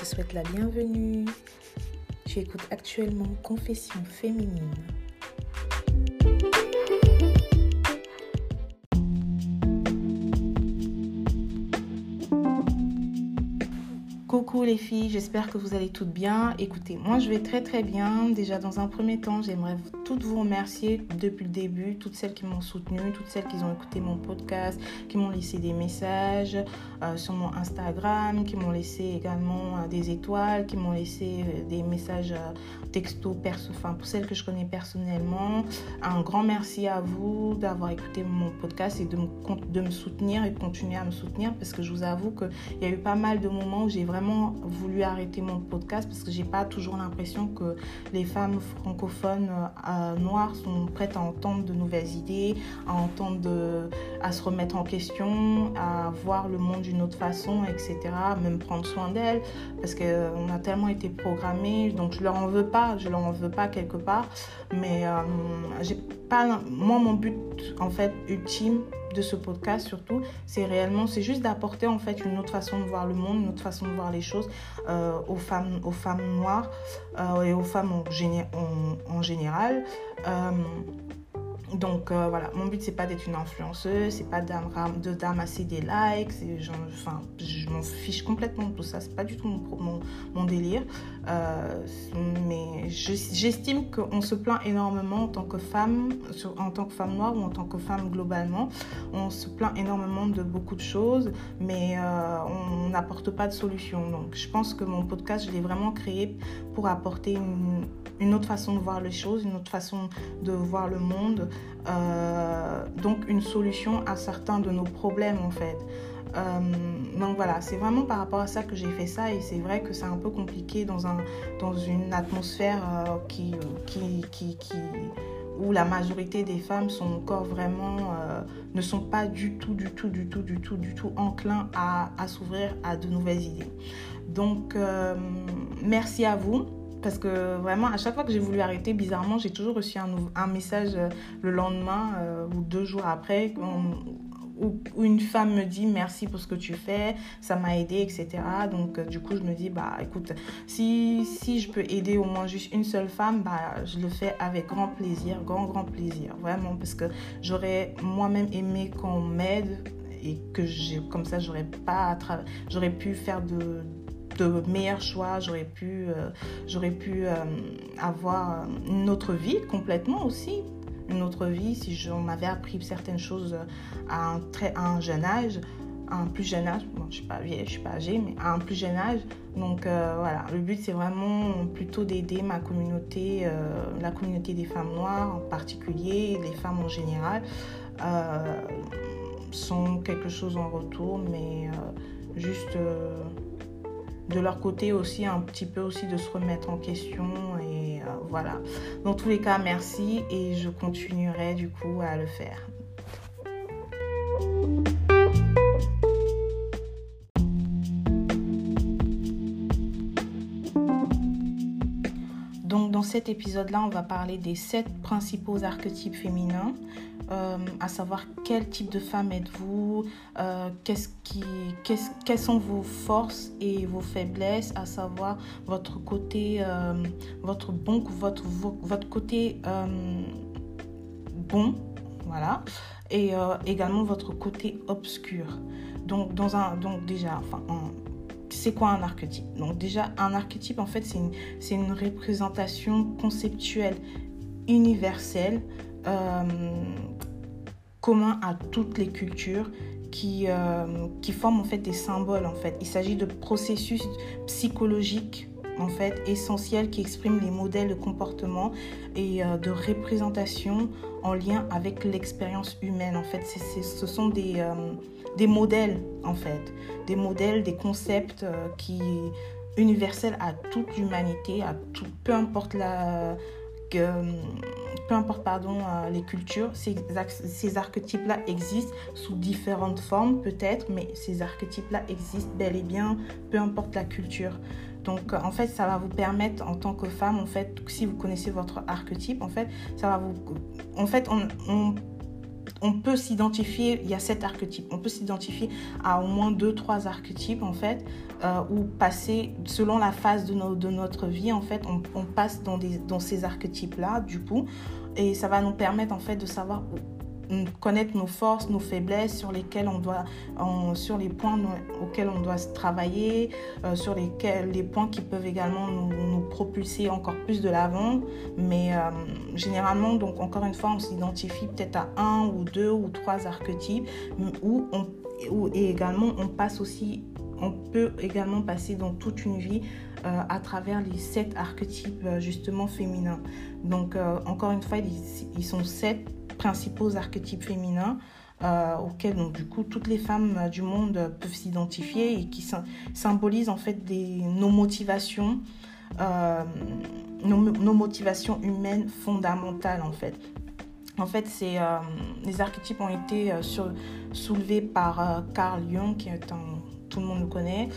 te souhaite la bienvenue. Tu écoutes actuellement Confession féminine. Coucou les filles, j'espère que vous allez toutes bien. Écoutez, moi je vais très très bien. Déjà dans un premier temps, j'aimerais toutes vous remercier depuis le début, toutes celles qui m'ont soutenu, toutes celles qui ont écouté mon podcast, qui m'ont laissé des messages euh, sur mon Instagram, qui m'ont laissé également euh, des étoiles, qui m'ont laissé euh, des messages texto perso, enfin pour celles que je connais personnellement. Un grand merci à vous d'avoir écouté mon podcast et de me, de me soutenir et de continuer à me soutenir parce que je vous avoue qu'il y a eu pas mal de moments où j'ai vraiment voulu arrêter mon podcast parce que j'ai pas toujours l'impression que les femmes francophones euh, noires sont prêtes à entendre de nouvelles idées, à entendre, à se remettre en question, à voir le monde d'une autre façon, etc. Même prendre soin d'elles parce qu'on a tellement été programmés. Donc je leur en veux pas, je leur en veux pas quelque part, mais euh, j'ai pas moi mon but en fait ultime de ce podcast surtout, c'est réellement, c'est juste d'apporter en fait une autre façon de voir le monde, une autre façon de voir les choses euh, aux femmes, aux femmes noires euh, et aux femmes en, général. Euh, donc voilà, mon but c'est pas d'être une influenceuse, c'est pas de d'amasser des likes, je m'en fiche complètement de tout ça, c'est pas du tout mon, délire. Euh, mais j'estime qu'on se plaint énormément en tant que femme, en tant que femme noire ou en tant que femme globalement. On se plaint énormément de beaucoup de choses, mais euh, on n'apporte pas de solution. Donc je pense que mon podcast, je l'ai vraiment créé pour apporter une, autre façon de voir les choses, une autre façon de voir le monde. Euh, donc une solution à certains de nos problèmes en fait. Euh, donc voilà, c'est vraiment par rapport à ça que j'ai fait ça et c'est vrai que c'est un peu compliqué dans, un, dans une atmosphère euh, qui, qui, qui, qui, où la majorité des femmes sont encore vraiment, ne sont pas du tout, du tout, du tout, du tout, du tout enclins à, à s'ouvrir à de nouvelles idées. Donc merci à vous. Parce que vraiment, à chaque fois que j'ai voulu arrêter, bizarrement, j'ai toujours reçu un, message euh, le lendemain euh, ou deux jours après une femme me dit merci pour ce que tu fais, ça m'a aidé, etc. Donc, euh, du coup, je me dis, bah écoute, si, si je peux aider au moins juste une seule femme, bah je le fais avec grand plaisir, grand, grand plaisir. Vraiment, parce que j'aurais moi-même aimé qu'on m'aide et que j'ai comme ça, j'aurais pas j'aurais pu faire de de meilleurs choix, j'aurais pu, euh, euh, avoir une autre vie complètement aussi. Une autre vie si je m'avais appris certaines choses à un, très, à un jeune âge, à un plus jeune âge. Bon, je suis pas vieille, je suis pas âgée, mais à un plus jeune âge. Donc euh, voilà, le but c'est vraiment plutôt d'aider ma communauté, la communauté des femmes noires en particulier, les femmes en général, sont quelque chose en retour, mais juste de leur côté aussi un petit peu aussi de se remettre en question et euh, voilà. Dans tous les cas, merci et je continuerai du coup à le faire. Donc dans cet épisode-là, on va parler des sept principaux archétypes féminins euh, à savoir quel type de femme êtes-vous, euh, qu'est-ce qui, qu'est-ce, quelles sont vos forces et vos faiblesses, à savoir votre côté, euh, votre bon, votre, votre côté bon, voilà, et également votre côté obscur. Donc, dans un, donc déjà, enfin, c'est quoi un archétype? Donc déjà, un archétype, en fait, c'est une, c'est une représentation conceptuelle universelle euh, commun à toutes les cultures qui, euh, qui forment en fait des symboles en fait. Il s'agit de processus psychologiques en fait essentiels qui expriment les modèles de comportement et euh, de représentation en lien avec l'expérience humaine en fait. ce sont des, des modèles en fait, des modèles, des concepts qui universels à toute l'humanité, à tout, peu importe la peu importe pardon, euh, les cultures, ces, archétypes-là existent sous différentes formes peut-être, mais ces archétypes-là existent bel et bien, peu importe la culture. Donc en fait, ça va vous permettre en tant que femme, en fait, si vous connaissez votre archétype, en fait, ça va vous... En fait, on peut s'identifier, il y a sept archétypes, on peut s'identifier à au moins deux, trois archétypes en fait, euh, ou passer, selon la phase de, notre vie en fait, on, on passe dans, dans ces archétypes-là du coup, et ça va nous permettre en fait de savoir connaître nos forces, nos faiblesses, sur lesquelles on doit, sur les points auxquels on doit travailler, euh, sur lesquels, les points qui peuvent également nous, propulser encore plus de l'avant. Mais euh, généralement, donc encore une fois, on s'identifie peut-être à un ou deux ou trois archétypes, où on, et également on passe aussi, on peut également passer dans toute une vie euh, à travers les sept archétypes justement féminins. Donc encore une fois, ils sont sept principaux archétypes féminins euh, auxquels donc du coup toutes les femmes euh, du monde peuvent s'identifier et qui symbolisent en fait des, nos motivations, euh, nos, motivations humaines fondamentales en fait. En fait, c'est les archétypes ont été soulevés par Carl Jung, qui est un, tout le monde le connaît,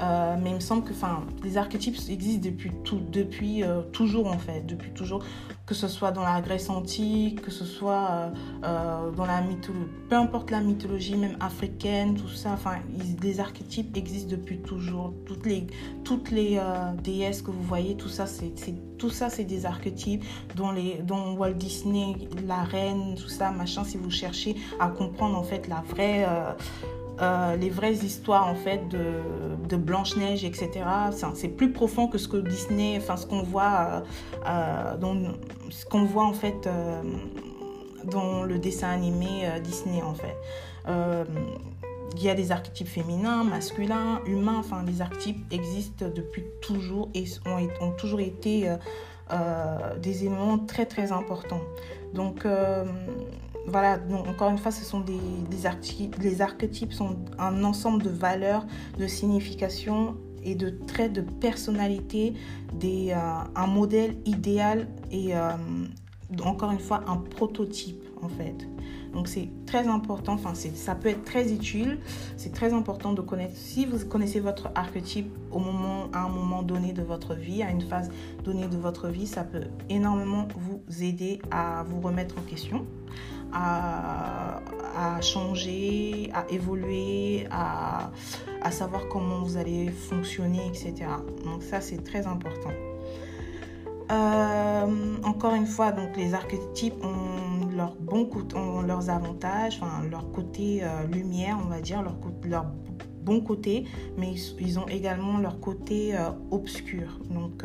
euh, mais il me semble que les archétypes existent depuis, tout, depuis euh, toujours en fait, depuis toujours, que ce soit dans la Grèce antique, que ce soit euh, dans la mythologie, peu importe la mythologie, même africaine, tout ça, enfin, les archétypes existent depuis toujours. Toutes les, toutes les déesses que vous voyez, tout ça, c'est tout ça, c'est des archétypes dont, les, dont Walt Disney, la reine, tout ça, machin, si vous cherchez à comprendre en fait la vraie les vraies histoires en fait de, Blanche-Neige, etc. C'est plus profond que ce que Disney, enfin ce qu'on voit, euh, euh, ce qu'on voit en fait dans le dessin animé Disney en fait. il y a des archétypes féminins, masculins, humains, enfin les archétypes existent depuis toujours et ont, ont toujours été des éléments très très importants. Donc voilà, donc encore une fois, ce sont des, des. Les archétypes sont un ensemble de valeurs, de significations et de traits de personnalité, des, euh, un modèle idéal et euh, encore une fois un prototype en fait. Donc c'est très important, enfin ça peut être très utile, c'est très important de connaître, si vous connaissez votre archétype au moment, à un moment donné de votre vie, à une phase donnée de votre vie, ça peut énormément vous aider à vous remettre en question à, changer, à évoluer, à, savoir comment vous allez fonctionner, etc. Donc ça, c'est très important. Euh, encore une fois, donc les archétypes ont, leur bon, ont leurs avantages, enfin, leur côté euh, lumière, on va dire, leur, bon côté, mais ils, ont également leur côté euh, obscur. Donc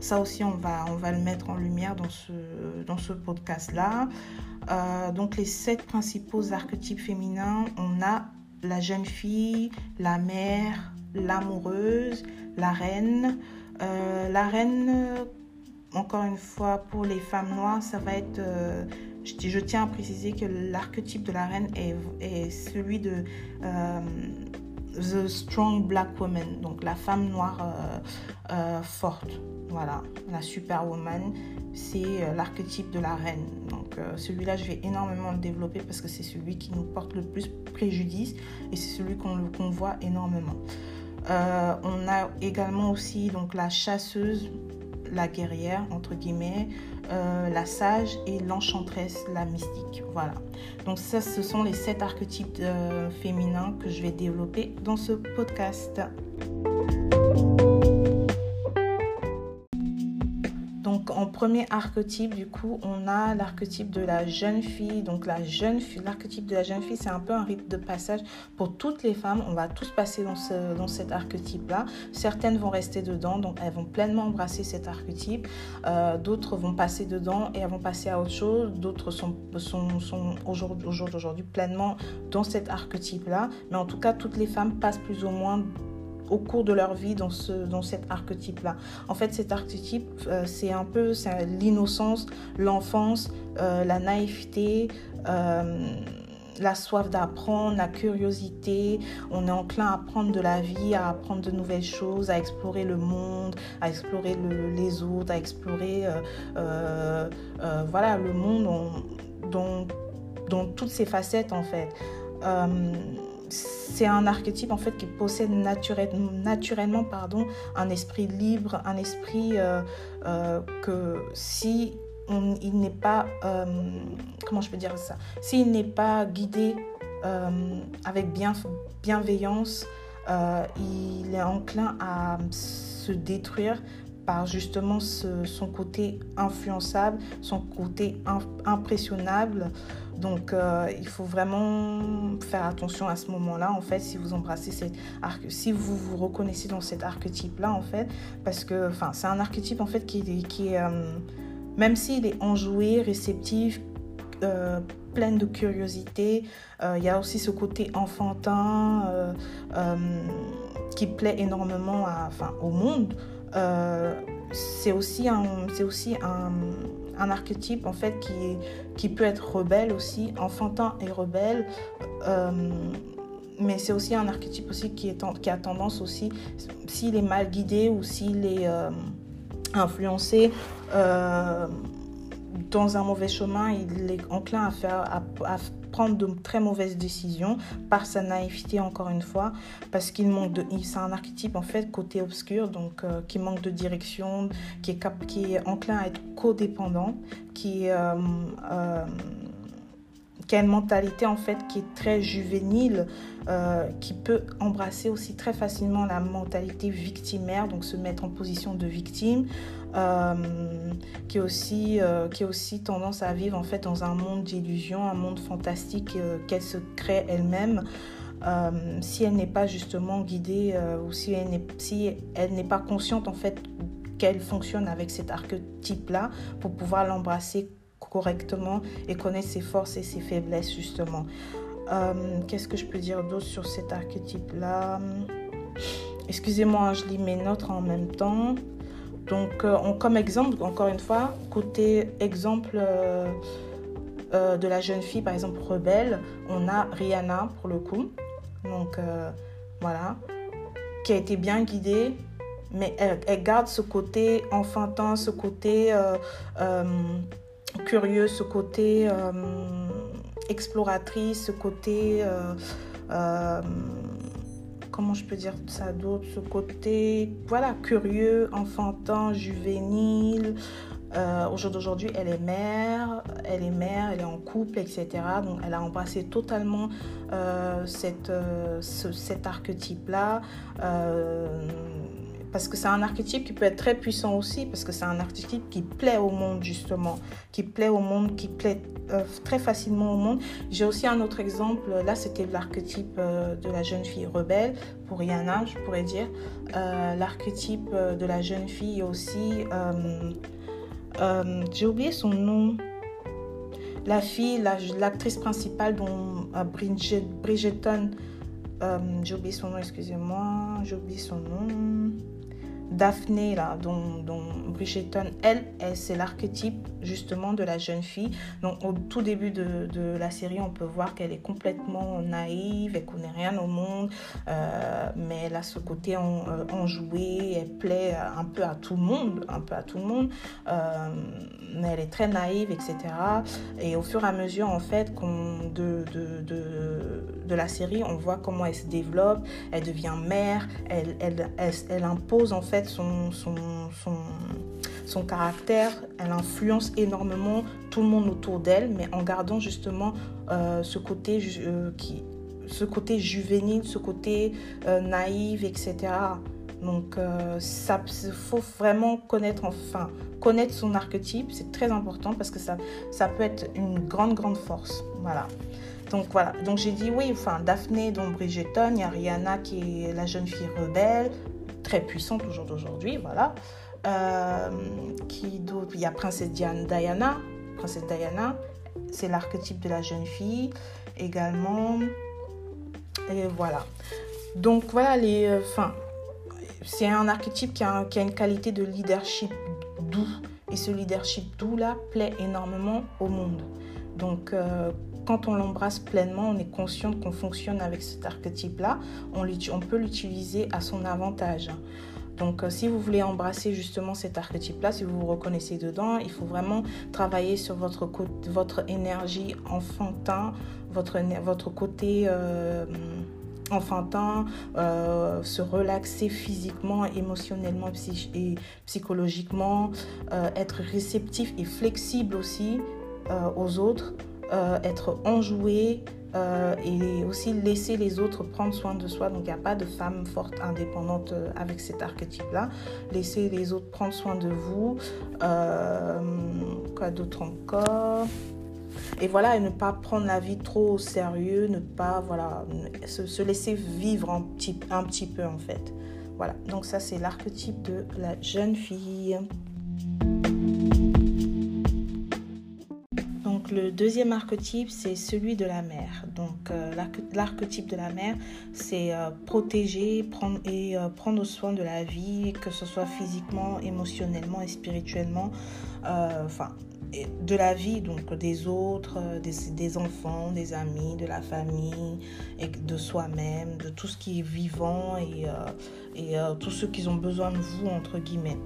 ça aussi, on va, on va le mettre en lumière dans ce, dans ce podcast-là. Euh, donc les sept principaux archétypes féminins, on a la jeune fille, la mère, l'amoureuse, la reine. Euh, la reine, encore une fois, pour les femmes noires, ça va être... Euh, je, tiens à préciser que l'archétype de la reine est, est celui de The Strong Black Woman, donc la femme noire forte. Voilà, la superwoman, c'est euh, l'archétype de la reine. Donc euh, celui-là, je vais énormément le développer parce que c'est celui qui nous porte le plus préjudice et c'est celui qu'on voit énormément. Euh, on a également aussi donc la chasseuse, la guerrière entre guillemets, la sage et l'enchanteresse, la mystique. Voilà. Donc ça, ce sont les sept archétypes féminins que je vais développer dans ce podcast. Premier archétype, du coup, on a l'archétype de la jeune fille. Donc, la jeune fille, l'archétype de la jeune fille, c'est un peu un rite de passage pour toutes les femmes. On va tous passer dans, ce, dans cet archétype-là. Certaines vont rester dedans, donc elles vont pleinement embrasser cet archétype. Euh, d'autres vont passer dedans et elles vont passer à autre chose. D'autres sont, sont, sont au jour d'aujourd'hui pleinement dans cet archétype-là. Mais en tout cas, toutes les femmes passent plus ou moins au cours de leur vie dans, ce, dans cet archétype-là. En fait, cet archétype, euh, c'est un peu l'innocence, l'enfance, euh, la naïveté. Euh, la soif d'apprendre, la curiosité, on est enclin à apprendre de la vie, à apprendre de nouvelles choses, à explorer le monde, à explorer les autres, à explorer voilà, le monde dans, dans, toutes ses facettes en fait c'est un archétype en fait qui possède naturellement pardon, un esprit libre, un esprit euh, euh, que si il n'est pas, ça, s'il n'est pas guidé avec bien, bienveillance, il est enclin à se détruire par justement son côté influençable, son côté impressionnable. Donc euh, il faut vraiment faire attention à ce moment-là, en fait, si vous embrassez cet arc, si vous vous reconnaissez dans cet archétype-là, en fait, parce que c'est un archétype, en fait, qui, qui est, euh, même s'il est enjoué, réceptif, euh, plein de curiosité, il y a aussi ce côté enfantin qui plaît énormément enfin, au monde. Euh, c'est aussi, un, c'est aussi un, un, archétype en fait qui, qui peut être rebelle aussi, enfantin et rebelle. Euh, mais c'est aussi un archétype aussi qui, est, qui a tendance aussi, s'il est mal guidé ou s'il est euh, influencé dans un mauvais chemin, il est enclin à, faire, à prendre de très mauvaises décisions par sa naïveté encore une fois parce qu'il manque de c'est un archétype en fait côté obscur donc euh, qui manque de direction qui est cap, qui est enclin à être codépendant qui euh, euh, une mentalité en fait qui est très juvénile, qui peut embrasser aussi très facilement la mentalité victimaire, donc se mettre en position de victime, euh, qui, est aussi, euh, qui a aussi tendance à vivre en fait dans un monde d'illusions, un monde fantastique euh, qu'elle se crée elle-même. si elle n'est pas justement guidée ou si elle n'est si pas consciente en fait qu'elle fonctionne avec cet archétype là pour pouvoir l'embrasser correctement et connaître ses forces et ses faiblesses justement. Qu'est-ce que je peux dire d'autre sur cet archétype là Excusez-moi, je lis mes notes en même temps. Donc, euh, comme exemple, encore une fois, côté exemple euh, euh, de la jeune fille, par exemple, rebelle, on a Rihanna pour le coup. Donc, voilà, qui a été bien guidée, mais elle, garde ce côté enfantin, ce côté curieux, ce côté exploratrice, ce côté comment je peux dire ça d'autre, ce côté, voilà, curieux, enfantin, juvénile. Euh, au jour d'aujourd'hui, elle est mère, elle est mère, elle est en couple, etc. Donc, elle a embrassé totalement euh, cette, euh, cet archétype-là parce que c'est un archétype qui peut être très puissant aussi, parce que c'est un archétype qui plaît au monde, justement, qui plaît au monde, qui plaît euh, très facilement au monde. J'ai aussi un autre exemple, là c'était l'archétype euh, de la jeune fille rebelle, pour Rihanna, je pourrais dire. Euh, l'archétype de la jeune fille aussi, j'ai oublié son nom. La fille, l'actrice principale dont Bridget, Bridgeton, j'ai oublié son nom, excusez-moi, j'ai oublié son nom. Daphné, là, dont, dont elle, c'est l'archétype justement de la jeune fille. Donc au tout début de, la série, on peut voir qu'elle est complètement naïve, elle connaît rien au monde, euh, mais elle a ce côté en, euh, enjoué, elle plaît un peu à tout le monde, un peu à tout le monde, euh, mais elle est très naïve, etc. Et au fur et à mesure, en fait, de, de, de, la série, on voit comment elle se développe, elle devient mère, elle, elle, elle impose en fait son, son, son, caractère, elle influence énormément tout le monde autour d'elle, mais en gardant justement euh, ce, côté, euh, qui, ce côté juvénile, ce côté euh, naïf, etc. Donc, ça faut vraiment connaître, enfin, connaître son archétype, c'est très important parce que ça, ça peut être une grande, grande force. Voilà. Donc voilà, donc j'ai dit oui, enfin Daphné, donc Bridgeton, il y a Rihanna qui est la jeune fille rebelle, très puissante au jour d'aujourd'hui, voilà. Euh, qui d'autre? Il y a Princesse Diana. Princesse Diana, c'est l'archétype de la jeune fille également. Et voilà. Donc voilà, les, euh, enfin, c'est un archétype qui a, qui a, une qualité de leadership doux. Et ce leadership doux-là plaît énormément au monde. Donc, euh, quand on l'embrasse pleinement, on est conscient qu'on fonctionne avec cet archétype-là. On, peut l'utiliser à son avantage. Donc, euh, si vous voulez embrasser justement cet archétype-là, si vous vous reconnaissez dedans, il faut vraiment travailler sur votre, votre énergie enfantin, votre, votre côté euh, enfantin, se relaxer physiquement, émotionnellement et psychologiquement, être réceptif et flexible aussi aux autres, être enjoué, euh, et aussi laisser les autres prendre soin de soi. Donc il n'y a pas de femme forte indépendante euh, avec cet archétype-là. Laissez les autres prendre soin de vous. Euh, quoi d'autre encore? Et voilà, et ne pas prendre la vie trop au sérieux, ne pas, voilà, se, se laisser vivre un petit, un petit peu en fait. Voilà, donc ça c'est l'archétype de la jeune fille. Le deuxième archétype, c'est celui de la mère. Donc, euh, l'archétype de la mère, c'est euh, protéger prendre, et euh, prendre soin de la vie, que ce soit physiquement, émotionnellement et spirituellement. Enfin, de la vie, donc des autres, des, enfants, des amis, de la famille, et de soi-même, de tout ce qui est vivant et, et tous ceux qui ont besoin de vous, entre guillemets.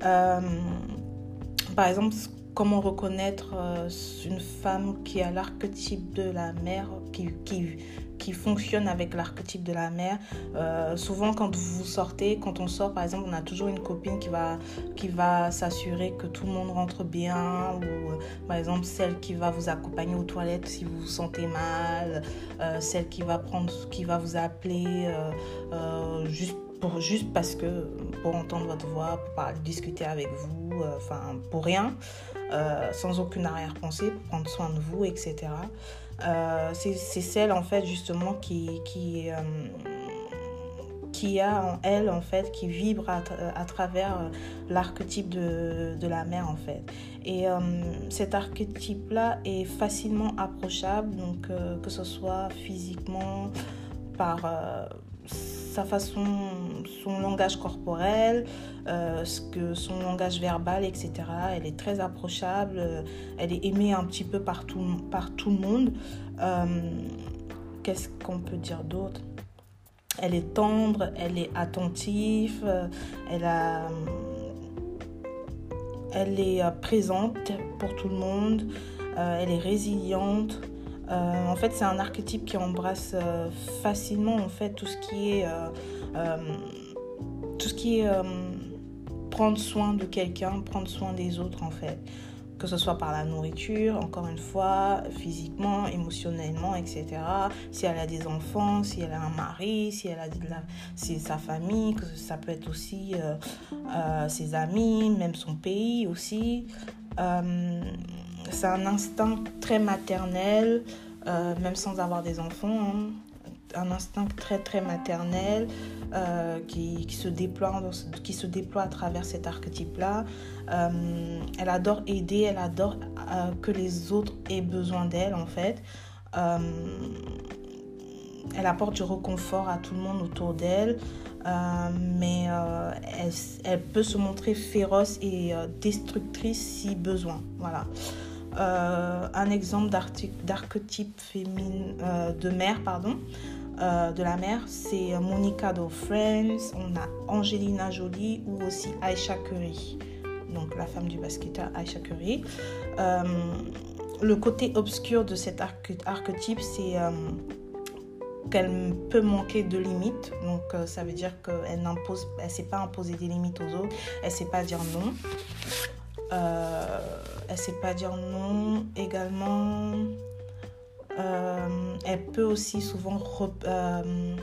par exemple, comment reconnaître euh, une femme qui a l'archétype de la mère, qui, qui, qui fonctionne avec l'archétype de la mère. Euh, souvent, quand vous sortez, quand on sort, par exemple, on a toujours une copine qui va, qui va s'assurer que tout le monde rentre bien, ou euh, par exemple, celle qui va vous accompagner aux toilettes si vous vous sentez mal, celle qui va, prendre, qui va vous appeler juste pour, juste parce que pour entendre votre voix, pour discuter avec vous, enfin pour rien. Euh, sans aucune arrière-pensée pour prendre soin de vous, etc. Euh, c'est celle en fait justement qui, qui, euh, qui a en elle en fait, qui vibre à, travers l'archétype de, de, la mère en fait. Et cet archétype-là est facilement approchable, donc que ce soit physiquement, par sa façon, son langage corporel, euh, ce que son langage verbal, etc. Elle est très approchable, euh, elle est aimée un petit peu par tout, par tout le monde. Euh, qu'est-ce qu'on peut dire d'autre? Elle est tendre, elle est attentive, elle, a, elle est présente pour tout le monde, elle est résiliente. Euh, en fait, c'est un archétype qui embrasse euh, facilement en fait tout ce qui est euh, tout ce qui est prendre soin de quelqu'un, prendre soin des autres en fait, que ce soit par la nourriture, encore une fois, physiquement, émotionnellement, etc. Si elle a des enfants, si elle a un mari, si elle a sa famille, que ça peut être aussi ses amis, même son pays aussi c'est un instinct très maternel, euh, même sans avoir des enfants. Hein. Un instinct très très maternel euh, qui, se déploie, à travers cet archétype-là. Euh, elle adore aider, elle adore que les autres aient besoin d'elle en fait. elle apporte du reconfort à tout le monde autour d'elle. mais elle, elle, peut se montrer féroce et destructrice si besoin. Voilà. Euh, un exemple d'archétype féminin euh, de mère, pardon, euh, de la mère, c'est Monica de Friends, on a Angelina Jolie ou aussi Aisha Curry, donc la femme du basketteur Aisha Curry. le côté obscur de cet archétype, c'est qu'elle peut manquer de limites. Donc, ça veut dire qu'elle n'impose, elle sait pas imposer des limites aux autres. Elle sait pas dire non. Elle sait pas dire non. Également, euh, elle peut aussi souvent euh,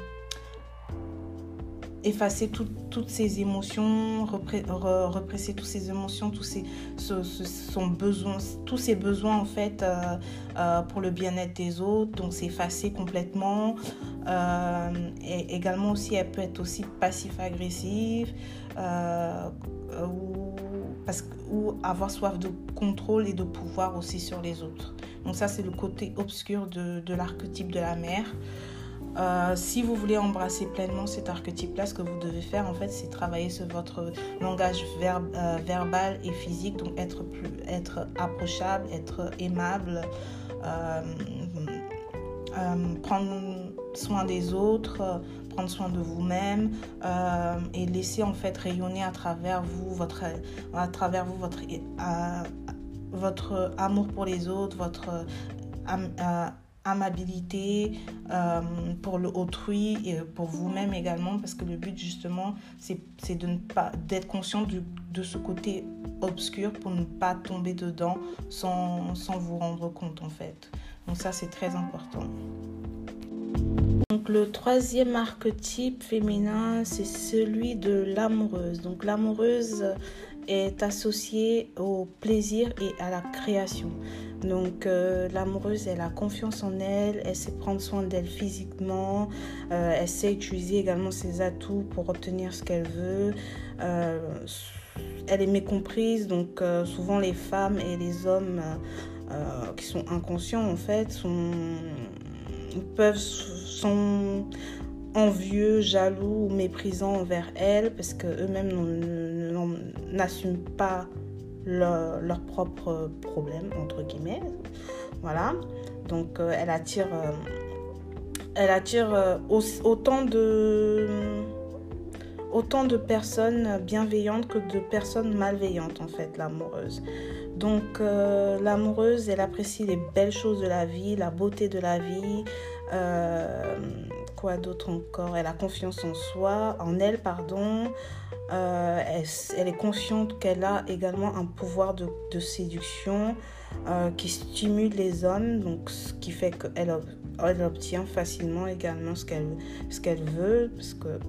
effacer toutes ses émotions, represser toutes ses émotions, tous ses, son tous ses besoins en fait pour le bien-être des autres. Donc s'effacer complètement. et également aussi, elle peut être aussi passif-agressive ou ou avoir soif de contrôle et de pouvoir aussi sur les autres. Donc ça, c'est le côté obscur de, de l'archétype de la mère. Euh, si vous voulez embrasser pleinement cet archétype-là, ce que vous devez faire, en fait, c'est travailler sur votre langage euh, verbal et physique, donc être, plus, être approchable, être aimable, euh, prendre soin des autres, prendre soin de vous-même euh, et laisser en fait rayonner à travers vous votre à travers vous votre euh, votre amour pour les autres, votre euh, amabilité euh, pour le autrui et pour vous-même également parce que le but justement c'est de ne pas d'être conscient de ce côté obscur pour ne pas tomber dedans sans, sans vous rendre compte en fait. Donc ça c'est très important donc le troisième archétype féminin c'est celui de l'amoureuse donc l'amoureuse est associée au plaisir et à la création. Donc euh, l'amoureuse, elle a confiance en elle, elle sait prendre soin d'elle physiquement, euh, elle sait utiliser également ses atouts pour obtenir ce qu'elle veut. Euh, elle est mécomprise, donc souvent les femmes et les hommes qui sont inconscients en fait peuvent sont envieux, jaloux ou méprisants envers elle parce qu'eux-mêmes n'assument pas leurs leur propres problèmes, entre guillemets. Voilà. Donc, euh, elle attire, euh, elle attire euh, autant de autant de personnes bienveillantes que de personnes malveillantes en fait l'amoureuse donc l'amoureuse elle apprécie les belles choses de la vie la beauté de la vie quoi d'autre encore? Elle a confiance en soi, en elle, pardon. Euh, elle, est consciente qu'elle a également un pouvoir de, séduction euh, qui stimule les hommes, donc ce qui fait qu'elle elle obtient facilement également ce qu'elle qu'elle veut, parce que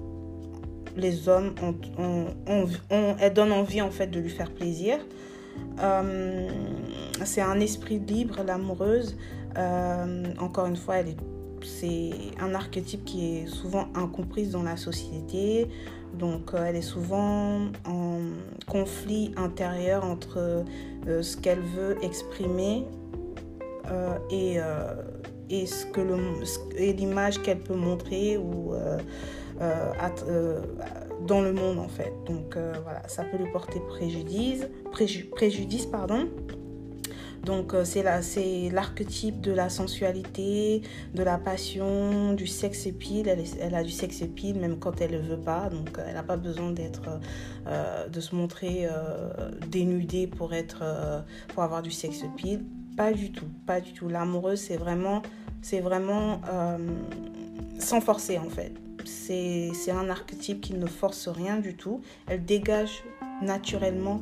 les hommes ont, elle donne envie en fait de lui faire plaisir. Euh, c'est un esprit libre, l'amoureuse. encore une fois, elle est c'est un archétype qui est souvent incomprise dans la société. Donc euh, elle est souvent en conflit intérieur entre euh, ce qu'elle veut exprimer euh, et, l'image qu'elle peut montrer ou, dans le monde en fait. Donc voilà, ça peut lui porter préjudice, préjudice pardon. Donc euh, c'est l'archétype de la sensualité, de la passion, du sexe épile. Elle, a du sexe épile même quand elle ne veut pas. Donc euh, elle n'a pas besoin d'être, euh, de se montrer dénudée pour, être, pour avoir du sexe épile. Pas du tout, pas du tout. L'amoureuse, c'est vraiment, c'est vraiment sans forcer en fait. C'est un archétype qui ne force rien du tout. Elle dégage naturellement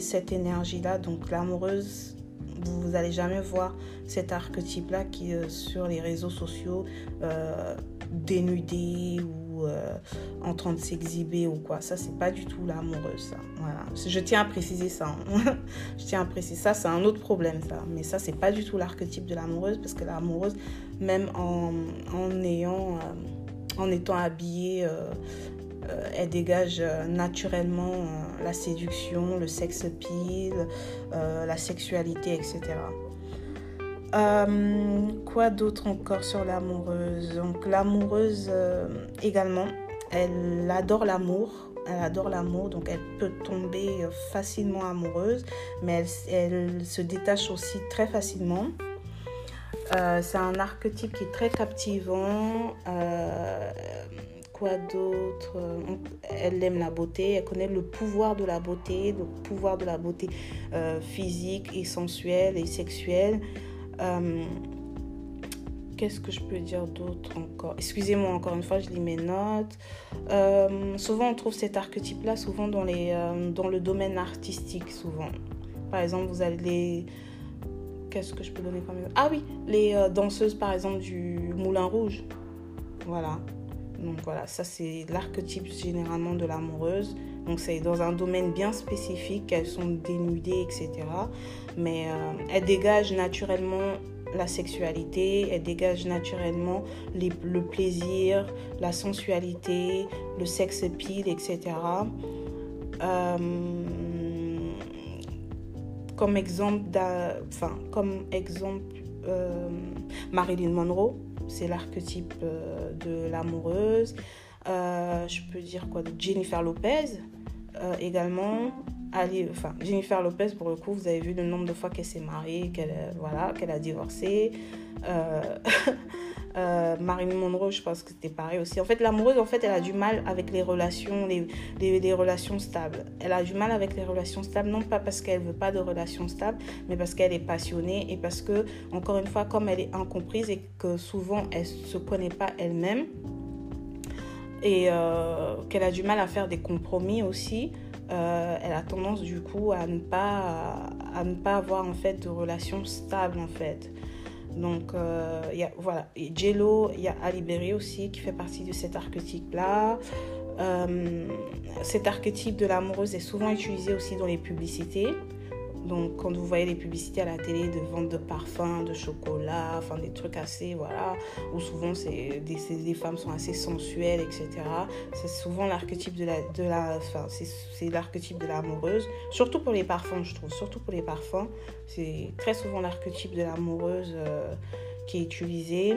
cette énergie-là. Donc l'amoureuse, vous n'allez jamais voir cet archétype-là qui euh, sur les réseaux sociaux euh, dénudé ou euh, en train de s'exhiber ou quoi. Ça, c'est pas du tout l'amoureuse, ça. Voilà. Je tiens à préciser ça. Hein. Je tiens à préciser ça, c'est un autre problème, ça. Mais ça, c'est pas du tout l'archétype de l'amoureuse parce que l'amoureuse, même en, en ayant, en étant habillée elle dégage euh, naturellement euh, la séduction, le sexe pile, la sexualité, etc. quoi d'autre encore sur l'amoureuse? Donc l'amoureuse également, elle adore l'amour. Elle adore l'amour, donc elle peut tomber facilement amoureuse, mais elle, se détache aussi très facilement. c'est un archétype qui est très captivant quoi d'autre Elle aime la beauté, elle connaît le pouvoir de la beauté, le pouvoir de la beauté euh, physique et sensuelle et sexuelle. Euh, qu'est-ce que je peux dire d'autre encore? Excusez-moi encore une fois, je lis mes notes. Euh, souvent, on trouve cet archétype-là souvent dans, les, dans le domaine artistique, souvent. Par exemple, vous les... Qu'est-ce que je peux donner comme Ah oui, les danseuses, par exemple, du Moulin Rouge. Voilà. Donc voilà, ça c'est l'archétype généralement de l'amoureuse. Donc c'est dans un domaine bien spécifique, elles sont dénudées, etc. Mais euh, elles dégagent naturellement la sexualité, elles dégagent naturellement le plaisir, la sensualité, le sexe pile, etc. Euh, comme exemple, enfin, comme exemple euh, Marilyn Monroe, c'est l'archétype euh, de l'amoureuse. Euh, je peux dire quoi de Jennifer Lopez également. Allez, enfin, Jennifer Lopez, pour le coup, vous avez vu le nombre de fois qu'elle s'est mariée, qu'elle voilà, qu'elle a divorcé. Euh, Marilyn Monroe, je pense que c'était pareil aussi. En fait, l'amoureuse, en fait, elle a du mal avec les relations, les, relations stables. Elle a du mal avec les relations stables, non pas parce qu'elle veut pas de relations stables, mais parce qu'elle est passionnée et parce que, encore une fois, comme elle est incomprise et que souvent elle se connaît pas elle-même et euh, qu'elle a du mal à faire des compromis aussi. Euh, elle a tendance du coup à ne pas à ne pas avoir en fait de relations stables en fait donc, euh, y a, voilà. Jello, il y a Alibéry aussi qui fait partie de cet archétype-là. Euh, cet archétype de l'amoureuse est souvent utilisé aussi dans les publicités. Donc, quand vous voyez les publicités à la télé de vente de parfums, de chocolat, enfin des trucs assez, voilà, où souvent c'est des, des, femmes sont assez sensuelles, etc. C'est souvent l'archétype de la, de la, enfin, c'est l'archétype de l'amoureuse, surtout pour les parfums, je trouve, surtout pour les parfums. C'est très souvent l'archétype de l'amoureuse euh, qui est utilisé.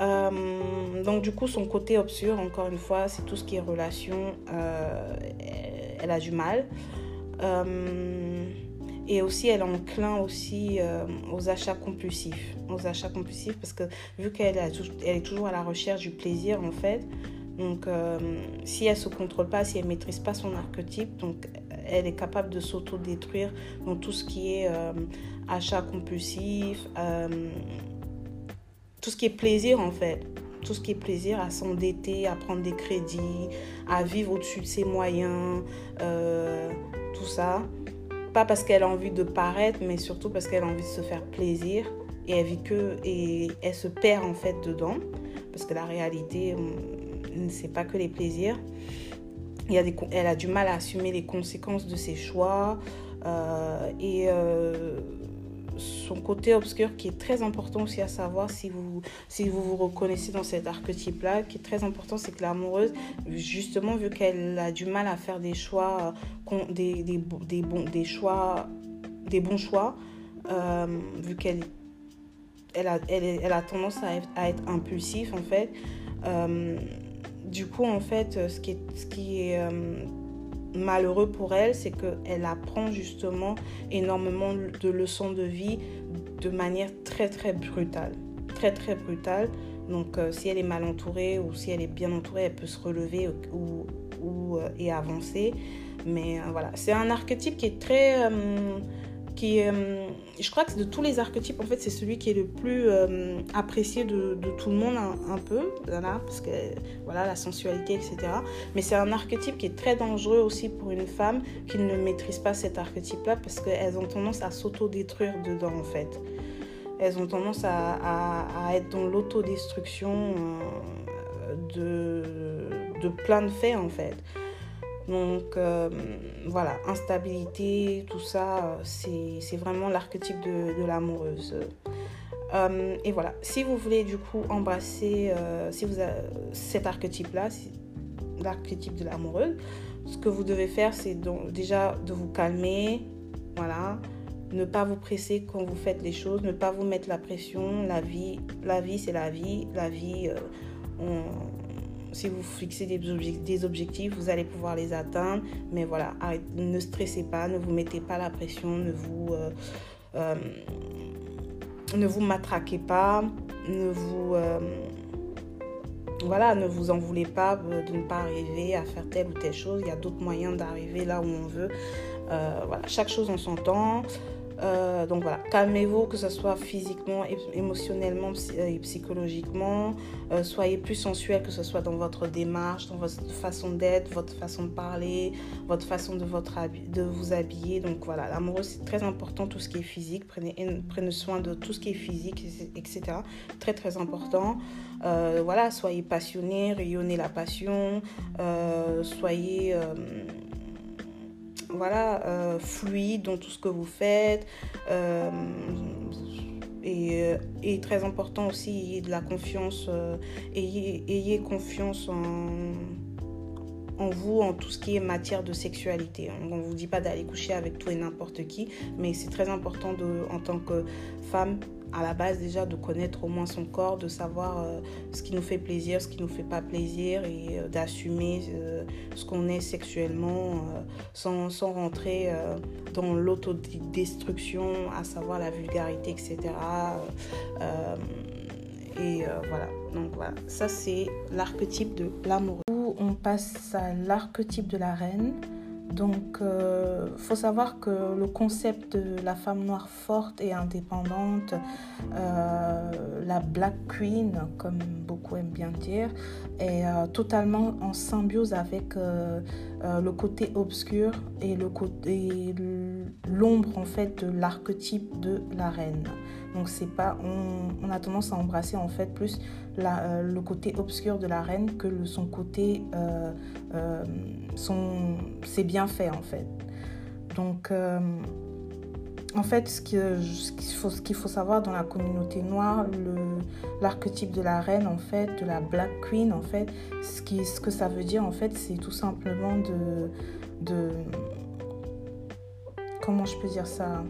Euh, donc du coup, son côté obscur, encore une fois, c'est tout ce qui est relation, euh, elle, a du mal. Et aussi, elle est enclin aussi euh, aux achats compulsifs. Aux achats compulsifs parce que vu qu'elle est toujours à la recherche du plaisir, en fait, donc euh, si elle se contrôle pas, si elle maîtrise pas son archétype, donc elle est capable de s'auto-détruire dans tout ce qui est euh, achat compulsif, tout ce qui est plaisir, en fait tout ce qui est plaisir, à s'endetter, à prendre des crédits, à vivre au-dessus de ses moyens, tout ça. Pas parce qu'elle a envie de paraître, mais surtout parce qu'elle a envie de se faire plaisir. Et elle vit que. Et elle se perd en fait dedans. Parce que la réalité, ne sait pas que les plaisirs. Il y a des, elle a du mal à assumer les conséquences de ses choix. Euh, et. Euh, son côté obscur qui est très important aussi à savoir si vous, si vous vous reconnaissez dans cet archétype-là, qui est très important, c'est que l'amoureuse, justement, vu qu'elle a du mal à faire des choix, des, des, des, bons, des choix, des bons choix, euh, vu qu'elle elle a, elle, a tendance à être, impulsif, en fait. Euh, du coup, en fait, ce qui est, ce qui est euh, malheureux pour elle, c'est qu'elle apprend justement énormément de leçons de vie de manière très très brutale. Très très brutale. Donc euh, si elle est mal entourée ou si elle est bien entourée, elle peut se relever ou, ou euh, et avancer. Mais euh, voilà, c'est un archétype qui est très qui euh, je crois que de tous les archétypes, en fait, c'est celui qui est le plus euh, apprécié de, tout le monde un, peu, voilà, parce que voilà, la sensualité, etc. Mais c'est un archétype qui est très dangereux aussi pour une femme qui ne maîtrise pas cet archétype-là, parce qu'elles ont tendance à s'auto-détruire dedans, en fait. Elles ont tendance à, être dans l'autodestruction euh, de, de plein de faits, en fait. Donc euh, voilà, instabilité, tout ça, c'est vraiment l'archétype de, l'amoureuse. Euh, et voilà, si vous voulez du coup embrasser euh, si vous avez cet archétype-là, l'archétype de l'amoureuse, ce que vous devez faire, c'est déjà de vous calmer, voilà, ne pas vous presser quand vous faites les choses, ne pas vous mettre la pression. La vie, la vie c'est la vie. La vie, on, si vous fixez des, objectifs, vous allez pouvoir les atteindre. Mais voilà, ne stressez pas, ne vous mettez pas la pression, ne vous, euh, euh, ne vous matraquez pas, ne vous, euh, voilà, ne vous en voulez pas de ne pas arriver à faire telle ou telle chose. Il y a d'autres moyens d'arriver là où on veut. voilà, chaque chose en son temps. Euh, donc voilà, calmez-vous, que ce soit physiquement, émotionnellement et psychologiquement. Euh, soyez plus sensuel, que ce soit dans votre démarche, dans votre façon d'être, votre façon de parler, votre façon de, votre de vous habiller. Donc voilà, l'amoureux, c'est très important, tout ce qui est physique. Prenez, prenez soin de tout ce qui est physique, etc. Très très important. Euh, voilà, soyez passionné, rayonnez la passion. soyez voilà, euh, fluide dans tout ce que vous faites. Euh, euh, et, très important aussi, ayez de la confiance, ayez, confiance en, vous, en tout ce qui est matière de sexualité. On ne vous dit pas d'aller coucher avec tout et n'importe qui, mais c'est très important en tant que femme à la base déjà de connaître au moins son corps, de savoir euh, ce qui nous fait plaisir, ce qui nous fait pas plaisir et euh, d'assumer euh, ce qu'on est sexuellement sans, sans, rentrer dans l'autodestruction, à savoir la vulgarité, etc. Et voilà, donc voilà, ça c'est l'archétype de l'amour. On passe à l'archétype de la reine. Donc, il euh, faut savoir que le concept de la femme noire forte et indépendante, euh, la Black Queen, comme beaucoup aiment bien dire, est euh, totalement en symbiose avec le côté obscur et le côté l'ombre en fait de l'archétype de la reine. Donc pas, on, a tendance à embrasser en fait plus la, le côté obscur de la reine que le, son côté euh, c'est bien fait en fait. Donc, euh, en fait, ce qu'il faut, qu'il faut, savoir dans la communauté noire, l'archétype de la reine, en fait, de la Black Queen, en fait, ce, qui, ce que ça veut dire, en fait, c'est tout simplement de, de... Comment je peux dire ça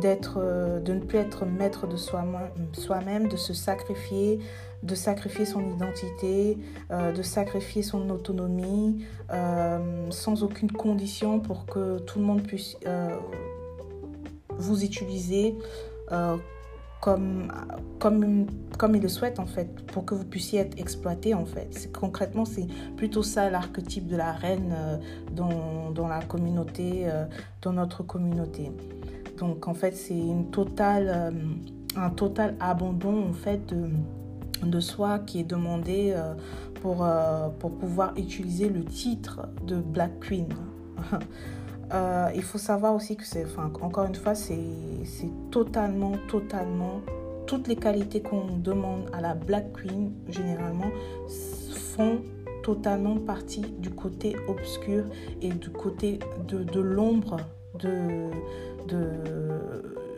d'être, euh, de ne plus être maître de soi-même, de se sacrifier, de sacrifier son identité, euh, de sacrifier son autonomie, euh, sans aucune condition pour que tout le monde puisse vous utiliser comme, comme, comme il le souhaite en fait, pour que vous puissiez être exploité en fait. Concrètement, c'est plutôt ça l'archétype de la reine dans, dans, la communauté, dans notre communauté. Donc en fait, c'est une totale, euh, un total abandon en fait de, de soi qui est demandé euh, pour, euh, pour pouvoir utiliser le titre de Black Queen. il faut savoir aussi que c'est, encore une fois, c'est totalement, totalement, toutes les qualités qu'on demande à la Black Queen, généralement, font totalement partie du côté obscur et du côté de, l'ombre de,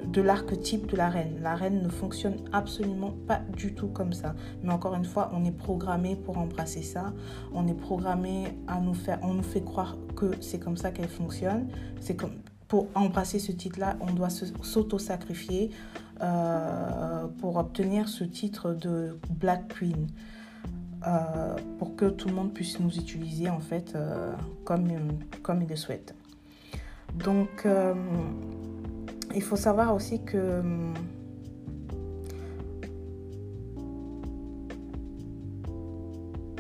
de l'archétype de la reine. La reine ne fonctionne absolument pas du tout comme ça. Mais encore une fois, on est programmé pour embrasser ça. On est programmé à nous faire, croire que c'est comme ça qu'elle fonctionne. C'est comme pour embrasser ce titre-là, on doit s'auto-sacrifier euh, pour obtenir ce titre de Black Queen. Euh, pour que tout le monde puisse nous utiliser en fait euh, comme, comme il le souhaite. Donc, il faut savoir aussi que euh,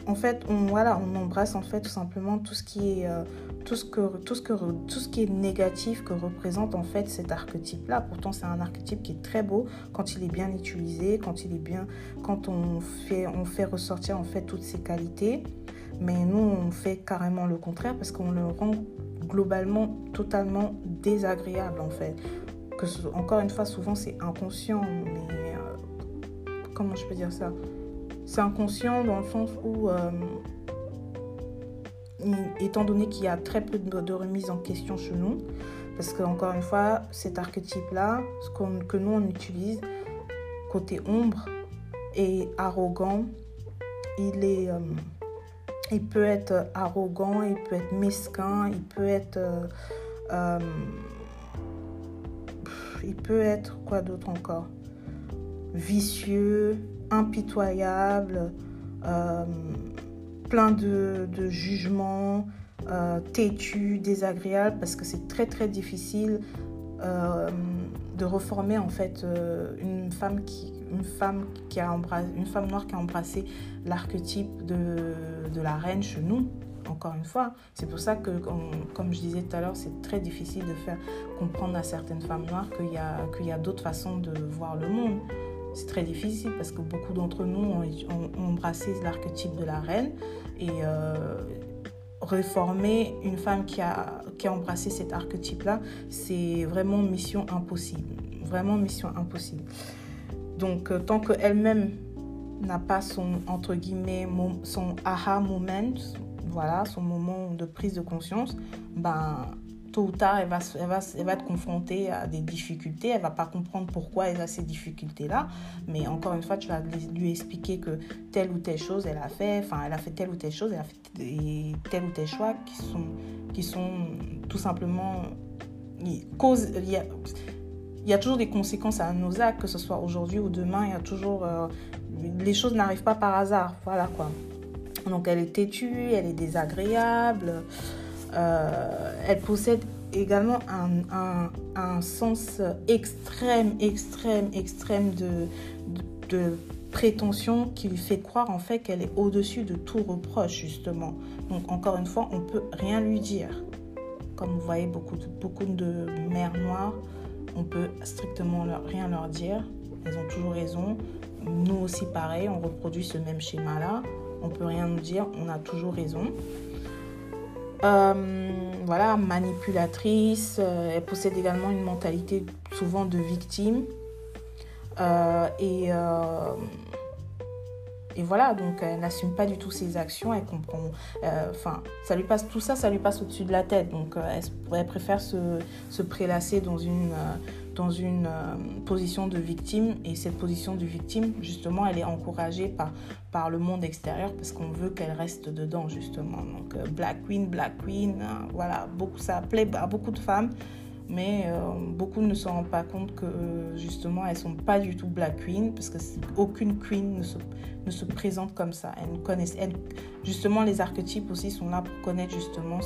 en fait, on, voilà, on embrasse en fait tout simplement tout ce qui est euh, tout ce que tout ce que tout ce qui est négatif que représente en fait cet archétype là. Pourtant, c'est un archétype qui est très beau quand il est bien utilisé, quand il est bien, quand on fait on fait ressortir en fait toutes ses qualités. Mais nous, on fait carrément le contraire parce qu'on le rend globalement totalement désagréable en fait. Que encore une fois, souvent c'est inconscient, mais euh, comment je peux dire ça? C'est inconscient dans le sens où, euh, étant donné qu'il y a très peu de, remise en question chez nous, parce que encore une fois, cet archétype-là, ce que nous on utilise côté ombre et arrogant, il est euh, il peut être arrogant, il peut être mesquin, il peut être... Euh, euh, il peut être quoi d'autre encore? Vicieux, impitoyable, euh, plein de, de jugements, têtu, désagréable, parce que c'est très très difficile de reformer en fait une femme qui une femme, qui a embrassé, une femme noire qui a embrassé l'archétype de, de la reine chez nous, encore une fois. C'est pour ça que, comme je disais tout à l'heure, c'est très difficile de faire comprendre à certaines femmes noires qu'il y a, d'autres façons de voir le monde. C'est très difficile parce que beaucoup d'entre nous ont, embrassé l'archétype de la reine et euh, réformer une femme qui a, qui a embrassé cet archétype-là, c'est vraiment mission impossible. Vraiment mission impossible. Donc, euh, tant qu'elle-même n'a pas son, entre guillemets, son aha moment, voilà, son moment de prise de conscience, ben, tôt ou tard, elle va, elle, va, elle va être confrontée à des difficultés. Elle va pas comprendre pourquoi elle a ces difficultés-là. Mais encore une fois, tu vas lui expliquer que telle ou telle chose, elle a fait, enfin, elle a fait telle ou telle chose, elle a fait tel ou tel choix qui sont, qui sont tout simplement cause, il y a toujours des conséquences à nos actes, que ce soit aujourd'hui ou demain. Il y a toujours. Euh, les choses n'arrivent pas par hasard. Voilà quoi. Donc elle est têtue, elle est désagréable. Euh, elle possède également un, un, sens extrême, extrême, extrême de, de, prétention qui lui fait croire en fait qu'elle est au-dessus de tout reproche justement. Donc encore une fois, on peut rien lui dire. Comme vous voyez beaucoup de, beaucoup de mères noires, on peut strictement rien leur dire. Elles ont toujours raison. Nous aussi pareil, on reproduit ce même schéma-là. On peut rien nous dire, on a toujours raison. Euh, voilà, manipulatrice. Euh, elle possède également une mentalité souvent de victime. Euh, et, voilà, donc elle n'assume pas du tout ses actions. Elle comprend. Enfin, ça lui tout ça, ça lui passe au-dessus de la tête. Donc elle, préfère se, se, prélasser dans une dans une euh, position de victime et cette position de victime justement elle est encouragée par, par le monde extérieur parce qu'on veut qu'elle reste dedans justement. Donc euh, Black Queen Black Queen hein, voilà beaucoup ça plaît à beaucoup de femmes mais euh, beaucoup ne se rendent pas compte que justement elles sont pas du tout Black Queen parce que aucune Queen ne se, présente comme ça. Elles connaissent elles, justement les archétypes aussi sont là pour connaître justement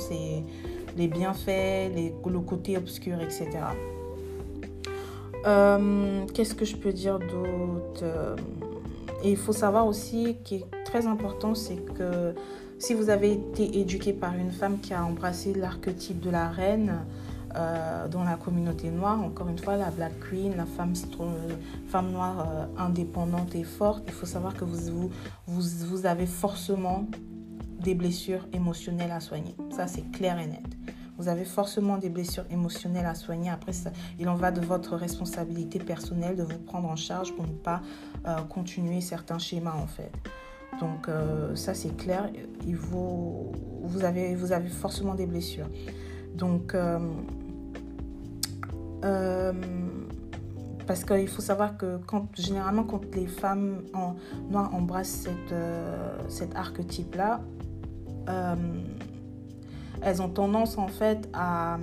les bienfaits les, le côté obscur etc euh, qu'est-ce que je peux dire d'autre? Euh, Et il faut savoir aussi, qui est très important, c'est que si vous avez été éduqué par une femme qui a embrassé l'archétype de la reine euh, dans la communauté noire, encore une fois, la Black Queen, la femme, noire indépendante et forte, il faut savoir que vous avez forcément des blessures émotionnelles à soigner. Ça, c'est clair et net. Vous avez forcément des blessures émotionnelles à soigner. Après, ça, il en va de votre responsabilité personnelle de vous prendre en charge pour ne pas euh, continuer certains schémas en fait. Donc euh, ça c'est clair. Il vous, avez, vous avez forcément des blessures. Donc euh, parce qu'il faut savoir que quand, généralement quand les femmes en noir embrassent cette, cet archétype là elles ont tendance en fait à...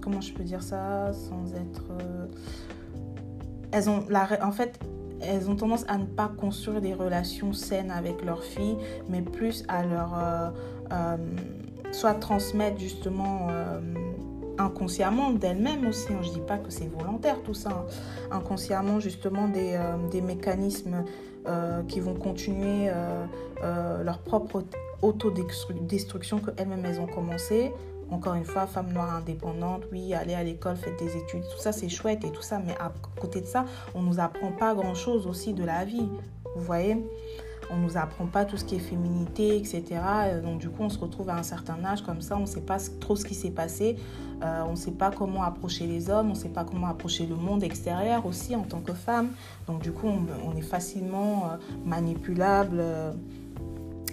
Comment je peux dire ça sans être... Euh, elles ont la... En fait, elles ont tendance à ne pas construire des relations saines avec leurs filles, mais plus à leur... Euh, euh, soit transmettre justement inconsciemment d'elles-mêmes aussi. Je ne dis pas que c'est volontaire tout ça. Hein. Inconsciemment justement des, des mécanismes qui vont continuer leur propre autodestruction qu'elles-mêmes elles ont commencé. Encore une fois, femme noire indépendante, oui, aller à l'école, faire des études, tout ça c'est chouette et tout ça, mais à côté de ça, on nous apprend pas grand-chose aussi de la vie. Vous voyez on nous apprend pas tout ce qui est féminité, etc. Donc du coup, on se retrouve à un certain âge comme ça, on ne sait pas trop ce qui s'est passé, euh, on ne sait pas comment approcher les hommes, on ne sait pas comment approcher le monde extérieur aussi en tant que femme. Donc du coup, on, est facilement euh, manipulable. Euh,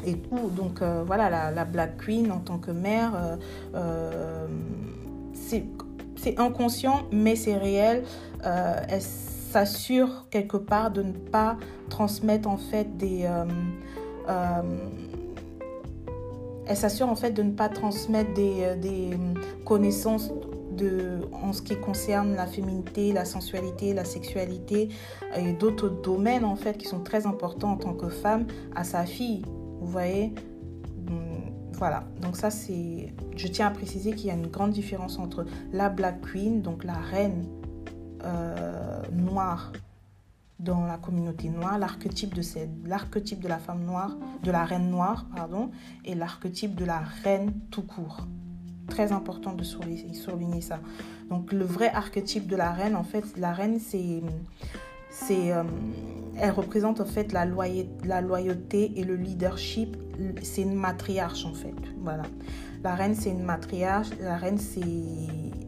et tout. Donc euh, voilà, la, Black Queen en tant que mère, euh, euh, c'est inconscient, mais c'est réel. elle s'assure quelque part de ne pas transmettre en fait des... elle s'assure en fait de ne pas transmettre des, connaissances en ce qui concerne la féminité, la sensualité, la sexualité et d'autres domaines en fait qui sont très importants en tant que femme à sa fille. Vous voyez hum, voilà, donc ça c'est... Je tiens à préciser qu'il y a une grande différence entre la Black Queen, donc la reine euh, noire dans la communauté noire, l'archétype de, l'archétype de la femme noire, de la reine noire, pardon, et l'archétype de la reine tout court. Très important de souligner, souligner ça. Donc le vrai archétype de la reine, en fait, la reine c'est c'est, euh, elle représente en fait la, loyauté et le leadership. C'est une matriarche en fait. Voilà. La reine, c'est une matriarche. La reine, c'est,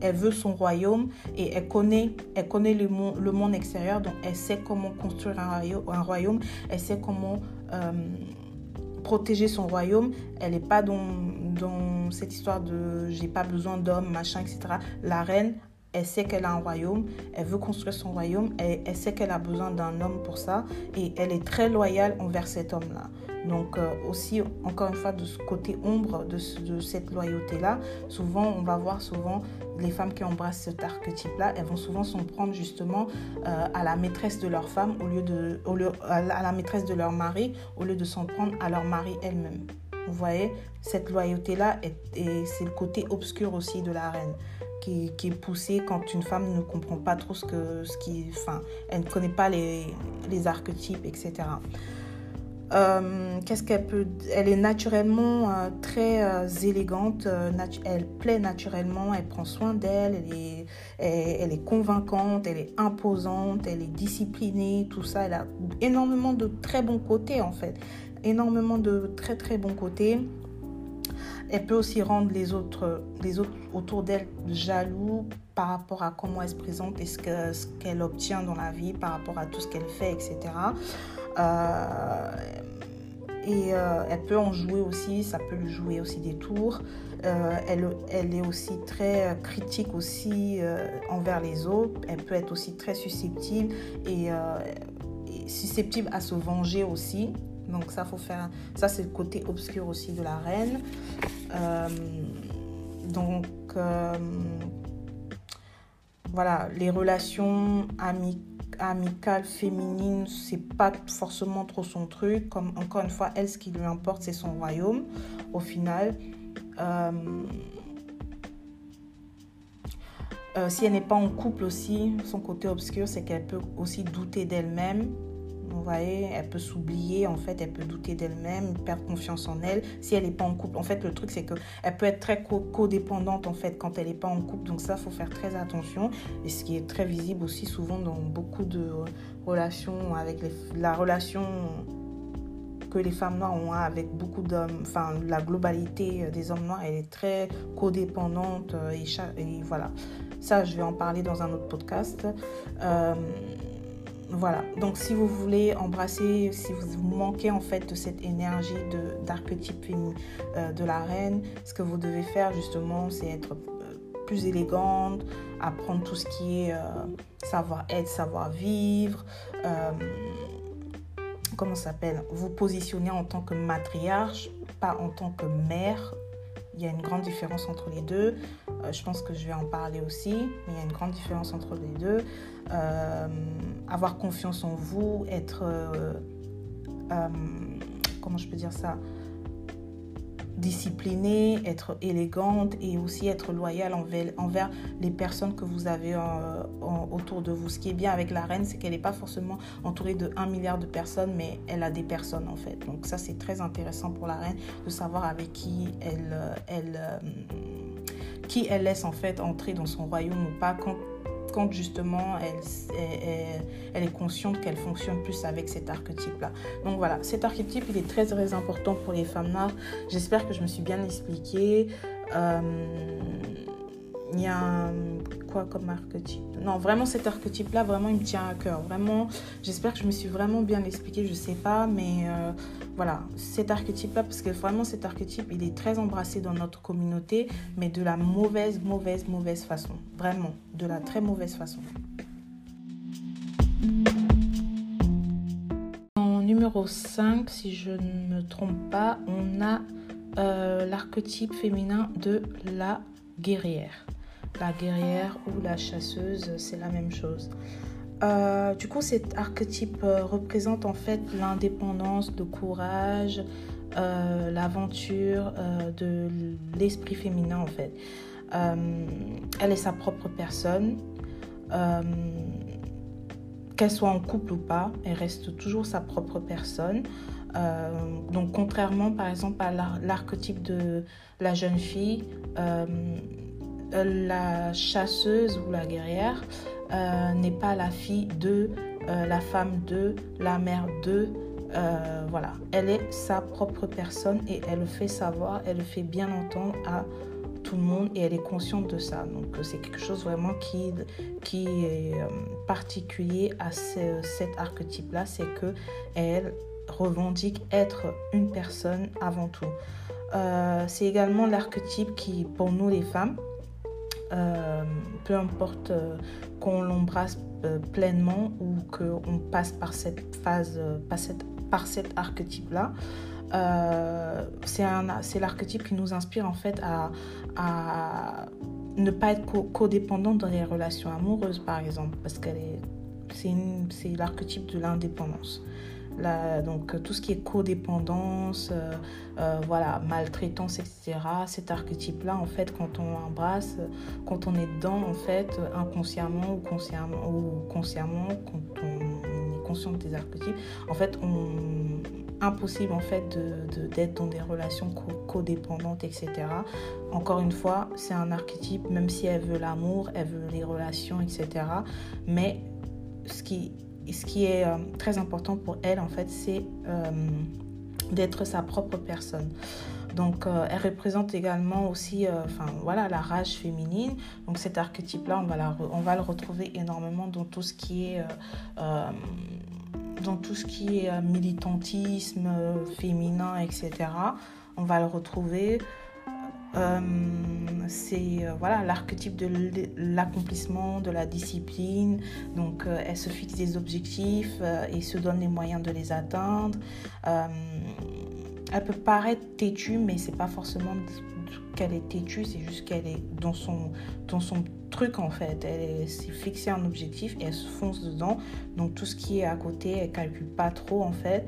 elle veut son royaume et elle connaît, elle connaît le, monde, extérieur. Donc, elle sait comment construire un royaume. Un royaume. Elle sait comment euh, protéger son royaume. Elle n'est pas dans, dans cette histoire de j'ai pas besoin d'hommes, machin, etc. La reine elle sait qu'elle a un royaume, elle veut construire son royaume, elle, elle sait qu'elle a besoin d'un homme pour ça et elle est très loyale envers cet homme-là. Donc euh, aussi, encore une fois, de ce côté ombre de, cette loyauté-là, souvent, on va voir souvent les femmes qui embrassent cet archétype-là, elles vont souvent s'en prendre justement euh, à la maîtresse de leur femme au lieu de, à la maîtresse de leur mari, au lieu de s'en prendre à leur mari elle-même. Vous voyez, cette loyauté-là, c'est le côté obscur aussi de la reine. Qui, est poussé quand une femme ne comprend pas trop ce que ce qui enfin elle ne connaît pas les, les archétypes etc euh, qu'est-ce qu'elle peut Elle est naturellement euh, très euh, élégante, elle plaît naturellement, elle prend soin d'elle, elle est, elle, est convaincante, elle est imposante, elle est disciplinée, tout ça. Elle a énormément de très bons côtés en fait, énormément de très très bons côtés. Elle peut aussi rendre les autres, les autres autour d'elle jaloux par rapport à comment elle se présente et ce qu'elle ce obtient dans la vie, par rapport à tout ce qu'elle fait, etc. Euh, et euh, elle peut en jouer aussi, ça peut lui jouer aussi des tours. Euh, elle, elle, est aussi très critique aussi envers les autres. Elle peut être aussi très susceptible et, susceptible à se venger aussi. Donc ça faut faire, ça c'est le côté obscur aussi de la reine. donc voilà, les relations amicales amicale féminine, c'est pas forcément trop son truc. Comme encore une fois, elle, ce qui lui importe, c'est son royaume. Au final, euh, euh, si elle n'est pas en couple aussi, son côté obscur, c'est qu'elle peut aussi douter d'elle-même vous voyez, elle peut s'oublier, en fait, elle peut douter d'elle-même, perdre confiance en elle si elle n'est pas en couple. En fait, le truc, c'est qu'elle peut être très codépendante, en fait, quand elle n'est pas en couple. Donc ça, il faut faire très attention. Et ce qui est très visible aussi souvent dans beaucoup de relations avec la relation que les femmes noires ont avec beaucoup d'hommes, enfin la globalité des hommes noirs, elle est très codépendante et, et voilà. Ça, je vais en parler dans un autre podcast. Euh, voilà, donc si vous voulez embrasser, si vous manquez en fait de cette énergie d'archétype euh, de la reine, ce que vous devez faire justement, c'est être euh, plus élégante, apprendre tout ce qui est euh, savoir-être, savoir-vivre, comment s'appelle, vous positionner en tant que matriarche, pas en tant que mère, il y a une grande différence entre les deux. Je pense que je vais en parler aussi, mais il y a une grande différence entre les deux. Euh, avoir confiance en vous, être... Euh, comment je peux dire ça disciplinée, être élégante et aussi être loyale envers, les personnes que vous avez euh, autour de vous. Ce qui est bien avec la reine, c'est qu'elle n'est pas forcément entourée de 1 milliard de personnes, mais elle a des personnes en fait. Donc ça, c'est très intéressant pour la reine de savoir avec qui elle, euh, euh, qui elle laisse en fait entrer dans son royaume ou pas justement elle, elle, est consciente qu'elle fonctionne plus avec cet archétype-là. Donc voilà, cet archétype, il est très très important pour les femmes noires. J'espère que je me suis bien expliquée. Euh, il y a un, quoi comme archétype? Non, vraiment cet archétype-là, vraiment, il me tient à cœur. Vraiment, j'espère que je me suis vraiment bien expliquée, je sais pas, mais euh, voilà, cet archétype-là, parce que vraiment cet archétype, il est très embrassé dans notre communauté, mais de la mauvaise, mauvaise, mauvaise façon. Vraiment, de la très mauvaise façon. En numéro 5, si je ne me trompe pas, on a euh, l'archétype féminin de la guerrière la guerrière ou la chasseuse, c'est la même chose. Euh, du coup, cet archétype euh, représente en fait l'indépendance, le courage, euh, l'aventure de l'esprit féminin en fait. elle est sa propre personne. Qu'elle soit en couple ou pas, elle reste toujours sa propre personne. donc contrairement par exemple à l'archétype de la jeune fille, la chasseuse ou la guerrière euh, n'est pas la fille de, euh, la femme de, la mère de. voilà, elle est sa propre personne et elle le fait savoir, elle le fait bien entendre à tout le monde et elle est consciente de ça. Donc c'est quelque chose vraiment qui, qui est particulier à cet archétype-là, c'est que elle revendique être une personne avant tout. c'est également l'archétype qui, pour nous les femmes, euh, peu importe euh, qu'on l'embrasse euh, pleinement ou qu'on passe par cette phase, par, cette, par cet archétype-là, c'est l'archétype qui nous inspire en fait à, ne pas être codépendant dans les relations amoureuses, par exemple, parce qu'elle est, c'est l'archétype de l'indépendance. Donc tout ce qui est codépendance, voilà, maltraitance, etc. Cet archétype-là, en fait, quand on embrasse, quand on est dedans, en fait, inconsciemment ou consciemment, ou consciemment quand on est conscient des archétypes, en fait, on impossible en fait d'être de, dans des relations codépendantes, etc. Encore une fois, c'est un archétype, même si elle veut l'amour, elle veut les relations, etc. Mais ce qui, ce qui est euh, très important pour elle, en fait, c'est euh, d'être sa propre personne. Donc, euh, elle représente également aussi, enfin voilà, la rage féminine. Donc, cet archétype-là, on va on va le retrouver énormément dans tout ce qui est dans tout ce qui est militantisme féminin, etc. On va le retrouver. Euh, c'est euh, voilà l'archétype de l'accomplissement, de la discipline. Donc, euh, elle se fixe des objectifs et se donne les moyens de les atteindre. elle peut paraître têtue, mais c'est pas forcément qu'elle est têtue, c'est juste qu'elle est dans son, dans son truc en fait. Elle s'est fixée un objectif et elle se fonce dedans. Donc tout ce qui est à côté, elle calcule pas trop en fait.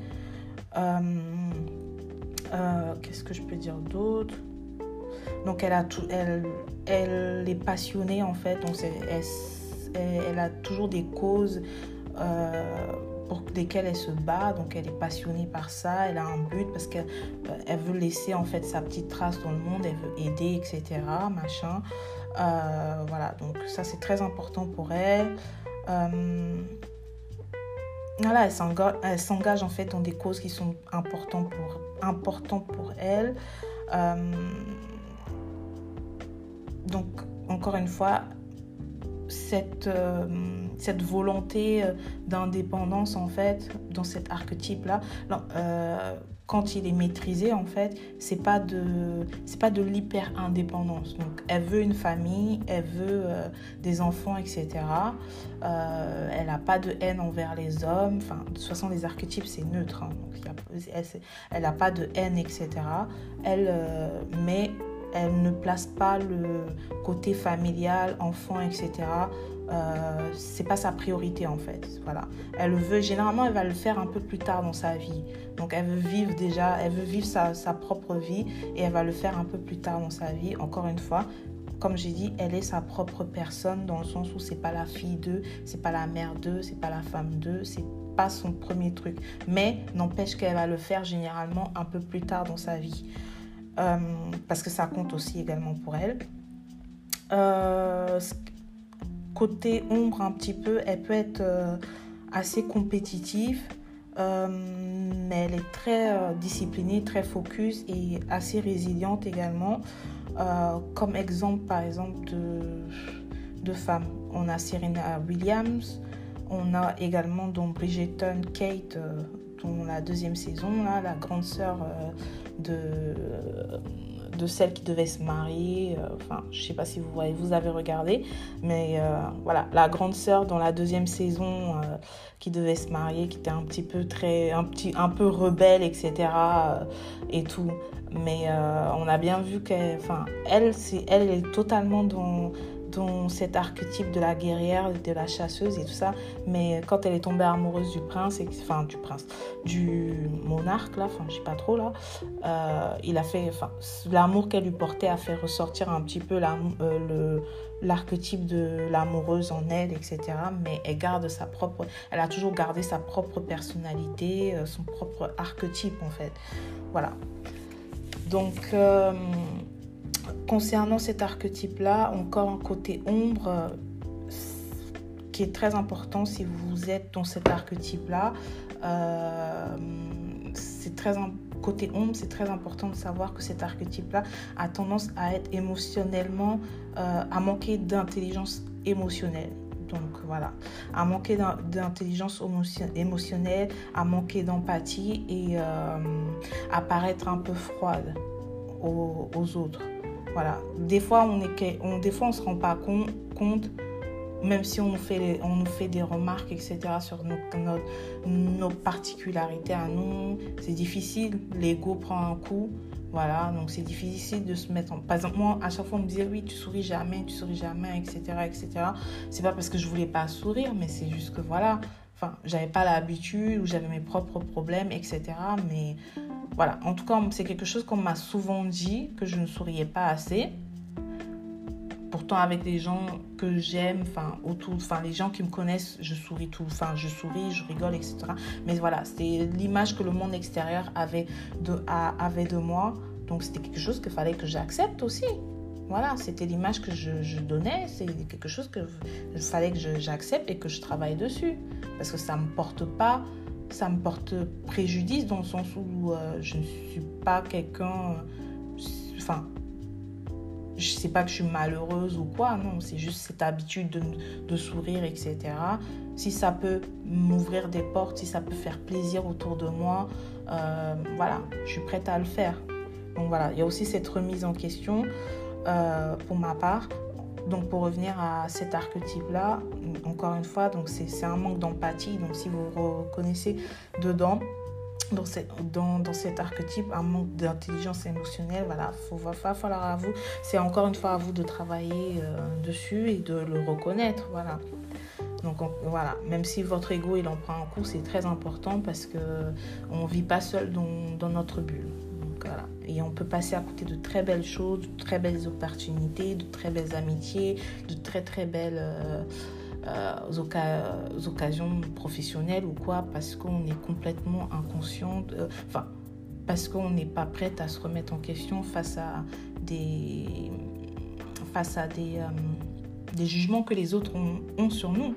Qu'est-ce que je peux dire d'autre? Donc elle, a tout, elle, est passionnée en fait, donc elle, a toujours des causes euh, pour lesquelles elle se bat, donc elle est passionnée par ça, elle a un but parce qu'elle euh, veut laisser en fait sa petite trace dans le monde, elle veut aider, etc. Machin. Euh, voilà, donc ça c'est très important pour elle. voilà, elle s'engage en fait dans des causes qui sont importantes pour elle. Donc, encore une fois, cette, euh, cette volonté euh, d'indépendance, en fait, dans cet archétype-là, euh, quand il est maîtrisé, en fait, c'est pas de, c'est pas de l'hyper-indépendance. Donc, elle veut une famille, elle veut des enfants, etc. elle n'a pas de haine envers les hommes. Enfin, de toute façon, les archétypes, c'est neutre. Hein. elle n'a pas de haine, etc. Elle, mais elle ne place pas le côté familial, enfant, etc. Euh, c'est pas sa priorité en fait. Voilà. Elle veut, généralement, elle va le faire un peu plus tard dans sa vie. Donc elle veut vivre déjà, elle veut vivre sa, sa propre vie et elle va le faire un peu plus tard dans sa vie. Encore une fois, comme j'ai dit, elle est sa propre personne dans le sens où c'est pas la fille d'eux, c'est pas la mère d'eux, c'est pas la femme d'eux, c'est pas son premier truc. Mais n'empêche qu'elle va le faire généralement un peu plus tard dans sa vie. Euh, parce que ça compte aussi également pour elle. Euh, côté ombre un petit peu, elle peut être euh, assez compétitive, mais elle est très disciplinée, très focus et assez résiliente également. comme exemple, par exemple, de, de femmes, on a Serena Williams, on a également donc Bridgerton Kate dans la deuxième saison, là, la grande sœur de, de celle qui devait se marier. Euh, enfin, je sais pas si vous voyez, vous avez regardé, mais euh, voilà, la grande sœur dans la deuxième saison euh, qui devait se marier, qui était un petit peu très, un petit, un peu rebelle, etc. et tout. Mais on a bien vu qu'elle, enfin, elle, c'est, elle est totalement dans cet archétype de la guerrière, de la chasseuse et tout ça. Mais quand elle est tombée amoureuse du prince, enfin du prince, du monarque là, enfin je sais pas trop là, euh, il a fait, enfin l'amour qu'elle lui portait a fait ressortir un petit peu euh, l'archétype de l'amoureuse en elle, etc. Mais elle garde sa propre, elle a toujours gardé sa propre personnalité, euh, son propre archétype en fait. Voilà. Donc concernant cet archétype-là, encore un côté ombre euh, qui est très important si vous êtes dans cet archétype-là. Euh, c'est très côté ombre, c'est très important de savoir que cet archétype-là a tendance à être émotionnellement, euh, à manquer d'intelligence émotionnelle. Donc voilà, à manquer d'intelligence émotionnelle, à manquer d'empathie et à paraître un peu froide aux autres. Voilà. Des fois, on est, des fois, on se rend pas compte, même si on nous fait, on nous fait des remarques, etc., sur nos, nos, particularités à nous. C'est difficile. L'ego prend un coup. Voilà, donc c'est difficile de se mettre en... Par exemple, moi, à chaque fois, on me disait, oui, tu souris jamais, tu souris jamais, etc., etc. C'est pas parce que je voulais pas sourire, mais c'est juste que, voilà, Enfin, j'avais pas l'habitude ou j'avais mes propres problèmes, etc. Mais voilà, en tout cas, c'est quelque chose qu'on m'a souvent dit que je ne souriais pas assez. Pourtant, avec les gens que j'aime, enfin, autour, enfin, les gens qui me connaissent, je souris tout, enfin, je souris, je rigole, etc. Mais voilà, c'est l'image que le monde extérieur avait de, avait de moi. Donc, c'était quelque chose qu'il fallait que j'accepte aussi. Voilà, c'était l'image que je, donnais, c'est quelque chose que il fallait que j'accepte et que je travaille dessus. Parce que ça ne me porte pas, ça me porte préjudice dans le sens où euh, je ne suis pas quelqu'un. Enfin, je sais pas que je suis malheureuse ou quoi, non, c'est juste cette habitude de, sourire, etc. Si ça peut m'ouvrir des portes, si ça peut faire plaisir autour de moi, euh, voilà, je suis prête à le faire. Donc voilà, il y a aussi cette remise en question. Euh, pour ma part. Donc pour revenir à cet archétype-là, encore une fois, c'est un manque d'empathie. Donc si vous reconnaissez dedans, dans, cet archétype, un manque d'intelligence émotionnelle, voilà, faut, va, falloir à vous, c'est encore une fois à vous de travailler euh, dessus et de le reconnaître, voilà. Donc voilà, même si votre ego il en prend un coup, c'est très important parce que on vit pas seul dans notre bulle. Et on peut passer à côté de très belles choses, de très belles opportunités, de très belles amitiés, de très très belles euh, euh, occasions professionnelles ou quoi, parce qu'on est complètement inconscient, enfin, parce qu'on n'est pas prête à se remettre en question face à des, face à euh, des jugements que les autres ont sur nous.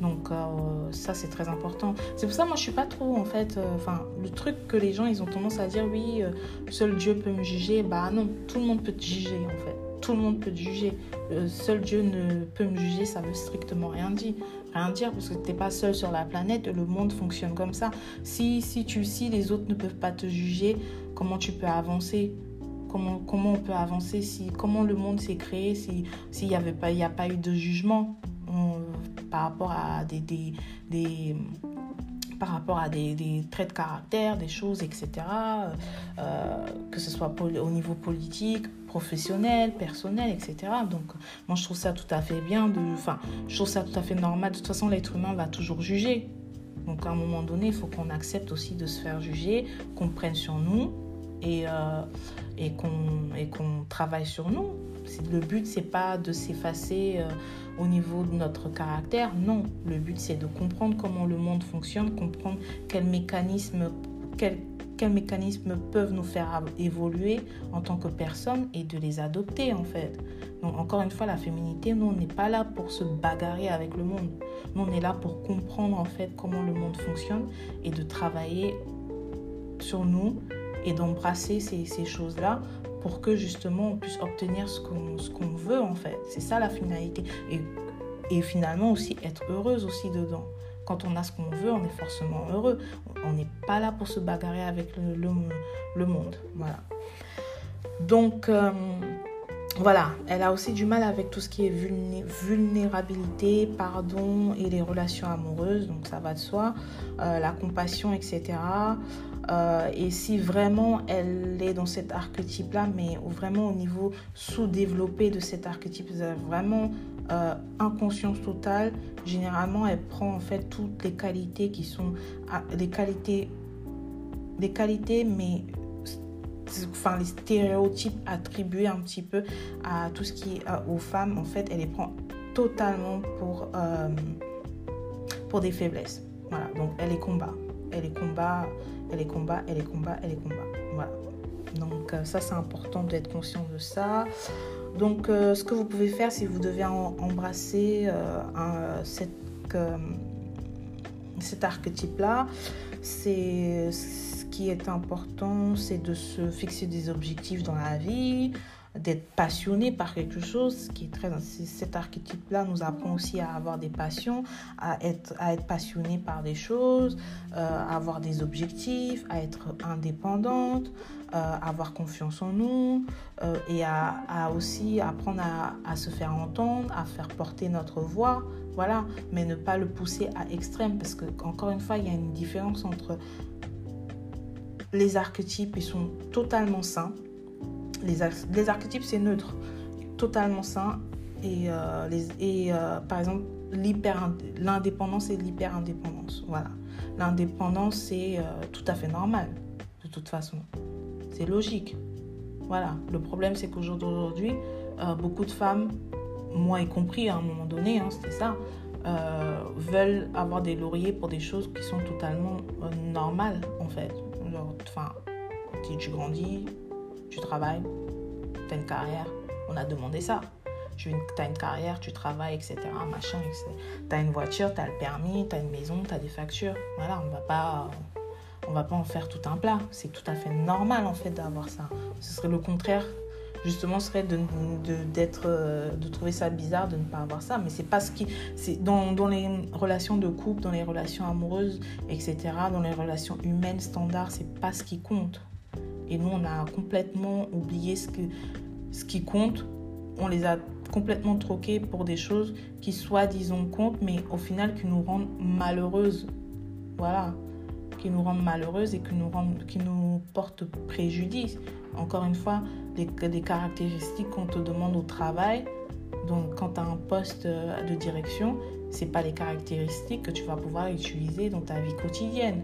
Donc euh, ça c'est très important. C'est pour ça moi je suis pas trop en fait. Euh, enfin le truc que les gens ils ont tendance à dire oui euh, seul Dieu peut me juger. Bah non tout le monde peut te juger en fait. Tout le monde peut te juger. seul Dieu ne peut me juger ça veut strictement rien dire. Rien dire parce que tu n'es pas seul sur la planète. Le monde fonctionne comme ça. Si si tu si les autres ne peuvent pas te juger comment tu peux avancer? Comment, on peut avancer si comment le monde s'est créé si s'il n'y avait pas il a pas eu de jugement? Par rapport à des, des, des par rapport à des, des, traits de caractère, des choses, etc. Euh, que ce soit au niveau politique, professionnel, personnel, etc. Donc, moi, je trouve ça tout à fait bien. De, enfin, je trouve ça tout à fait normal. De toute façon, l'être humain va toujours juger. Donc, à un moment donné, il faut qu'on accepte aussi de se faire juger, qu'on prenne sur nous et, euh, et qu'on travaille sur nous. Le but, c'est pas de s'effacer. Euh, au niveau de notre caractère. Non, le but c'est de comprendre comment le monde fonctionne, comprendre quels mécanismes, quels, quels mécanismes peuvent nous faire évoluer en tant que personne et de les adopter en fait. Donc encore une fois, la féminité, nous on n'est pas là pour se bagarrer avec le monde. Nous on est là pour comprendre en fait comment le monde fonctionne et de travailler sur nous et d'embrasser ces, ces choses-là pour que justement on puisse obtenir ce qu'on veut en fait. C'est ça la finalité. Et, et finalement aussi être heureuse aussi dedans. Quand on a ce qu'on veut, on est forcément heureux. On n'est pas là pour se bagarrer avec le, le, monde. Voilà. Donc, euh, voilà, elle a aussi du mal avec tout ce qui est vulnérabilité, pardon et les relations amoureuses, donc ça va de soi, euh, la compassion, etc. Euh, et si vraiment elle est dans cet archétype-là, mais vraiment au niveau sous-développé de cet archétype, vraiment euh, inconscience totale, généralement elle prend en fait toutes les qualités qui sont ah, qualités, des qualités, mais enfin les stéréotypes attribués un petit peu à tout ce qui est aux femmes, en fait, elle les prend totalement pour, euh, pour des faiblesses. Voilà, donc elle est combat, elle est combat, elle est combat, elle est combat, elle est combat. Voilà. Donc euh, ça c'est important d'être conscient de ça. Donc euh, ce que vous pouvez faire si vous devez embrasser un, cette, cet archétype-là, c'est qui est important, c'est de se fixer des objectifs dans la vie, d'être passionné par quelque chose, qui est très cet archétype-là nous apprend aussi à avoir des passions, à être à être passionné par des choses, euh, à avoir des objectifs, à être indépendante, euh, avoir confiance en nous euh, et à, à, aussi apprendre à, à, se faire entendre, à faire porter notre voix, voilà, mais ne pas le pousser à extrême parce que encore une fois il y a une différence entre les archétypes, ils sont totalement sains. Les, archétypes, c'est neutre, totalement sain. Et, euh, les, et euh, par exemple, l'indépendance et l'hyper-indépendance. Voilà. L'indépendance, c'est euh, tout à fait normal, de toute façon. C'est logique. Voilà. Le problème, c'est qu'aujourd'hui, beaucoup de femmes, moi y compris à un moment donné, hein, c'était ça, veulent avoir des lauriers pour des choses qui sont totalement normales, en fait. Enfin, tu grandis, tu travailles, tu as une carrière, on a demandé ça tu as une carrière, tu travailles, etc. Machin, Tu as une voiture, tu as le permis, tu as une maison, tu as des factures. Voilà, on va pas on va pas en faire tout un plat. C'est tout à fait normal en fait d'avoir ça. Ce serait le contraire. Justement, serait de, trouver ça bizarre de ne pas avoir ça. Mais c'est pas ce qui. C'est dans, dans les relations de couple, dans les relations amoureuses, etc., dans les relations humaines standards, c'est pas ce qui compte. Et nous, on a complètement oublié ce, que, ce qui compte. On les a complètement troqués pour des choses qui soi-disant comptent, mais au final qui nous rendent malheureuses. Voilà, qui nous rendent malheureuses et qui nous, rendent, qui nous portent préjudice. Encore une fois, des, caractéristiques qu'on te demande au travail. Donc, quand tu as un poste de direction, c'est pas les caractéristiques que tu vas pouvoir utiliser dans ta vie quotidienne.